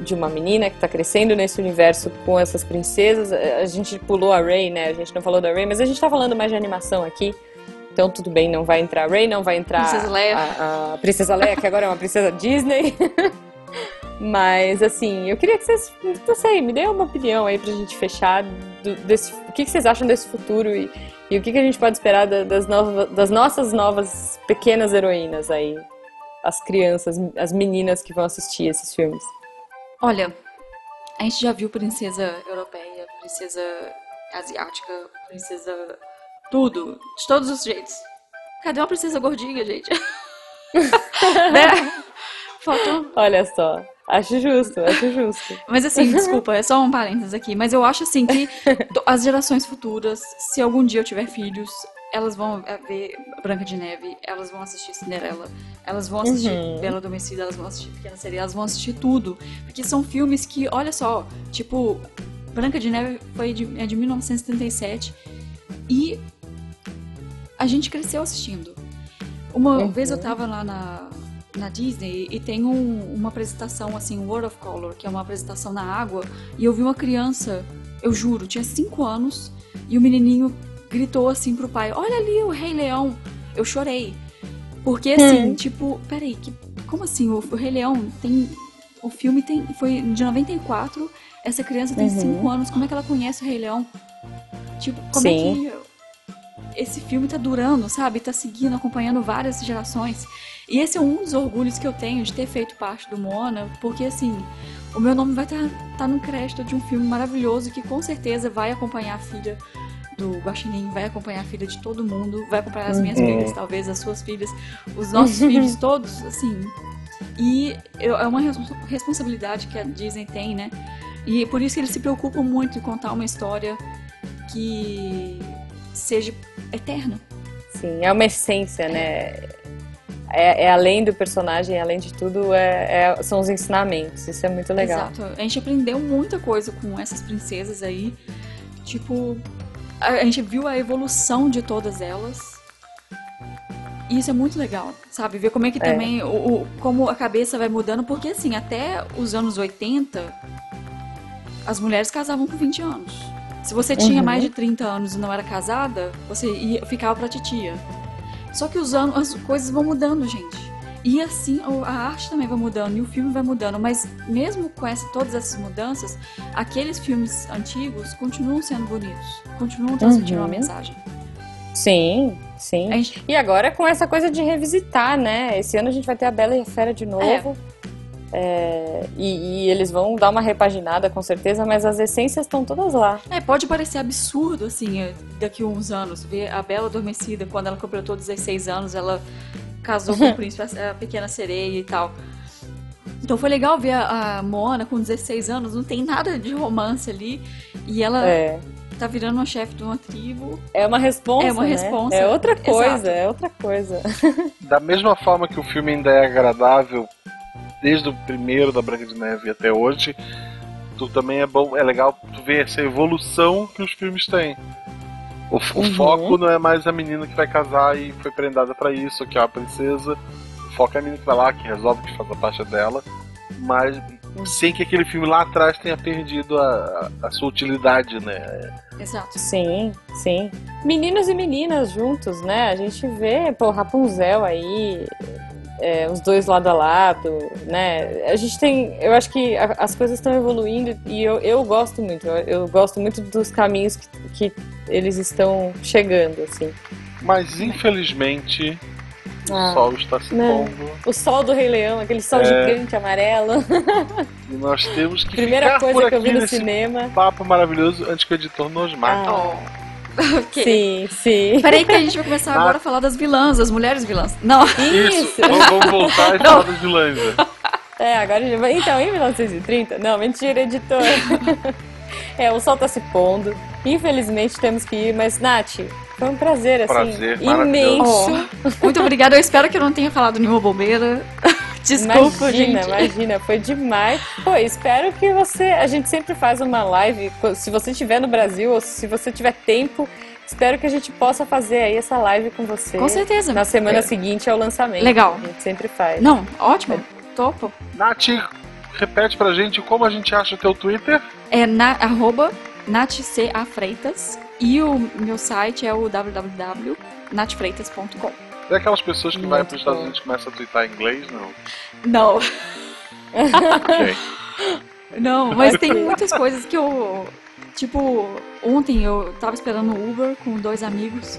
de uma menina que está crescendo nesse universo com essas princesas. A gente pulou a Ray, né? A gente não falou da Ray, mas a gente tá falando mais de animação aqui. Então tudo bem, não vai entrar a Ray, não vai entrar Princesa Leia. A, a Princesa Leia, que agora é uma princesa Disney. Mas assim, eu queria que vocês, não sei, me dêem uma opinião aí pra gente fechar do- desse, o que, que vocês acham desse futuro e, e o que, que a gente pode esperar da- das, novas, das nossas novas pequenas heroínas aí, as crianças, as meninas que vão assistir esses filmes. Olha, a gente já viu princesa europeia, princesa asiática, princesa. tudo, de todos os jeitos. Cadê uma princesa gordinha, gente? né? Faltou. Olha só, acho justo, acho justo. Mas assim, desculpa, é só um parênteses aqui. Mas eu acho assim que as gerações futuras, se algum dia eu tiver filhos, elas vão eh, ver Branca de Neve, elas vão assistir Cinderela, elas vão assistir Uhum. Bela Adormecida, elas vão assistir Pequena Sereia, elas vão assistir tudo. Porque são filmes que, olha só, tipo, Branca de Neve foi de, é de 1977 e a gente cresceu assistindo. Uma Uhum. vez eu tava lá na, na Disney e tem um- uma apresentação assim, World of Color, que é uma apresentação na água, e eu vi uma criança, eu juro, tinha 5 anos, e o menininho gritou assim pro pai: Olha ali o Rei Leão. Eu chorei. Porque assim, tipo, peraí, que, como assim? O, o Rei Leão tem. O filme tem, foi de 94, essa criança tem Uhum. 5 anos, como é que ela conhece o Rei Leão? Tipo, como Sim. é que esse filme tá durando, sabe? Tá seguindo, acompanhando várias gerações. E esse é um dos orgulhos que eu tenho de ter feito parte do Moana, porque assim, o meu nome vai estar tá, no crédito de um filme maravilhoso que com certeza vai acompanhar a filha do Guaxinim, vai acompanhar a filha de todo mundo, vai acompanhar as minhas Uhum. filhas, talvez as suas filhas, os nossos filhos todos, assim. E eu- é uma res- responsabilidade que a Disney tem, né? E por isso que eles se preocupam muito em contar uma história que seja eterna. Sim, é uma essência, né? É, é além do personagem, além de tudo, é- é- são os ensinamentos. Isso é muito legal. Exato. A gente aprendeu muita coisa com essas princesas aí. Tipo, a, a gente viu a evolução de todas elas. E isso é muito legal, sabe? Ver como é que É. também, o, o- como a cabeça vai mudando. Porque assim, até os anos 80, as mulheres casavam com 20 anos. Se você tinha Uhum. mais de 30 anos e não era casada, você ia, ficava pra titia. Só que os anos, as coisas vão mudando, gente. E assim, a arte também vai mudando e o filme vai mudando. Mas mesmo com essa, todas essas mudanças, aqueles filmes antigos continuam sendo bonitos. Continuam transmitindo Uhum. uma mensagem. Sim, sim. Gente- E agora com essa coisa de revisitar, né? Esse ano a gente vai ter a Bela e a Fera de novo. É, e, e eles vão dar uma repaginada com certeza, mas as essências estão todas lá. É, pode parecer absurdo, assim, eh, daqui a uns anos, ver a Bela Adormecida, quando ela completou 16 anos, ela casou com o príncipe, a pequena sereia e tal. Então foi legal ver a, a Moana com 16 anos, não tem nada de romance ali, e ela É, tá virando uma chefe de uma tribo. é uma responsa. É uma né? responsa, É outra coisa, exato. é outra coisa. Da mesma forma que o filme ainda é agradável, desde o primeiro da Branca de Neve até hoje, tu também é bom, é legal tu ver essa evolução que os filmes têm. O, o Uhum. foco não é mais a menina que vai casar e foi prendada pra isso, que é a princesa. O foco é a menina que vai lá, que resolve que faz a parte dela. Mas sem que aquele filme lá atrás tenha perdido a, a- a sua utilidade, né? Exato. Sim, sim. Meninos e meninas juntos, né? A gente vê, pô, Rapunzel aí, é, os dois lado a lado, né? A gente tem. Eu acho que a- as coisas estão evoluindo e eu, eu gosto muito. Eu, eu gosto muito dos caminhos que, que eles estão chegando, assim. Mas infelizmente o Ah, sol está se não. pondo O sol do Rei Leão, aquele sol É. gigante amarelo. e nós temos que Primeira coisa que eu vi no cinema. papo maravilhoso antes que o editor nos mate. Ah, Ok. Sim, sim. Peraí que a gente vai começar agora a falar das vilãs, das mulheres vilãs. Não, Isso, vamos, vamos voltar e falar das vilãs. né? É, agora já vai. Então, em 1930? Não, mentira, editor. é, o sol tá se pondo. Infelizmente temos que ir, mas, Nath, foi um prazer, assim, Prazer, imenso. muito obrigada. Eu espero que eu não tenha falado nenhuma bobeira. Desculpa, imagina, gente. imagina, foi demais. Pô, espero que você. A gente sempre faz uma live. Se você estiver no Brasil ou se você tiver tempo, espero que a gente possa fazer aí essa live com você. Com certeza. Na semana É. seguinte ao lançamento. Legal. A gente sempre faz. Não, ótimo. Topo. Nath, repete pra gente como a gente acha o teu Twitter. É na, arroba natca freitas e o meu site é o www.natfreitas.com. É aquelas pessoas que vai Muito para os Estados. Unidos e começam a twittar em inglês, não? Não, Ok. não, mas tem muitas coisas que eu. Tipo, ontem eu tava esperando o Uber com dois amigos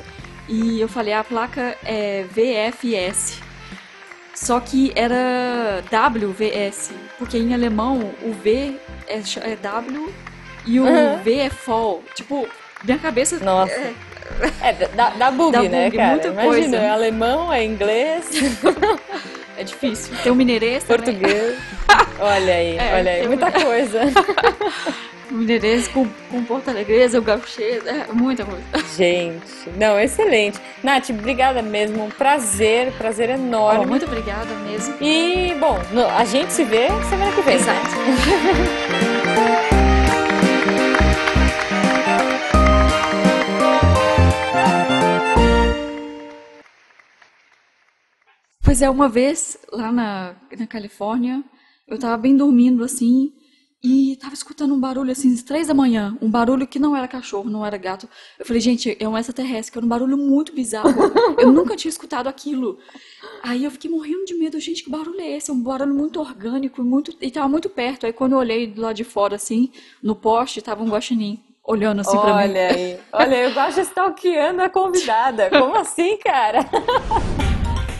e eu falei, a placa é VFS. Só que era WVS, porque em alemão o V é, é W e o Uhum. V é fall. Tipo, minha cabeça. Nossa. é, É, dá, dá bug, Dá né, bug, cara? muita Imagina, coisa. é alemão, é inglês, é difícil. Tem o mineirês também. português. Olha aí, É, olha aí, tem muita coisa. Mineirês com, com português, o gauchês, é muita coisa. Gente, não, excelente. Nath, obrigada mesmo, um prazer, prazer enorme. Ó, muito obrigada mesmo. E, bom, no- a gente se vê semana que vem. né? Pois é, uma vez lá na, na Califórnia, eu tava bem dormindo assim, E tava escutando um barulho assim, às três da manhã. Um barulho que não era cachorro, não era gato. Eu falei, gente, é um extraterrestre, que era um barulho muito bizarro. Eu nunca tinha escutado aquilo. Aí eu fiquei morrendo de medo, gente, que barulho é esse? É um barulho muito orgânico muito, e tava muito perto. Aí quando eu olhei do lado de fora, assim, no poste, tava um guaxinim olhando assim pra mim. Olha aí, olha, eu gosto de stalkeando a convidada. Como assim, cara?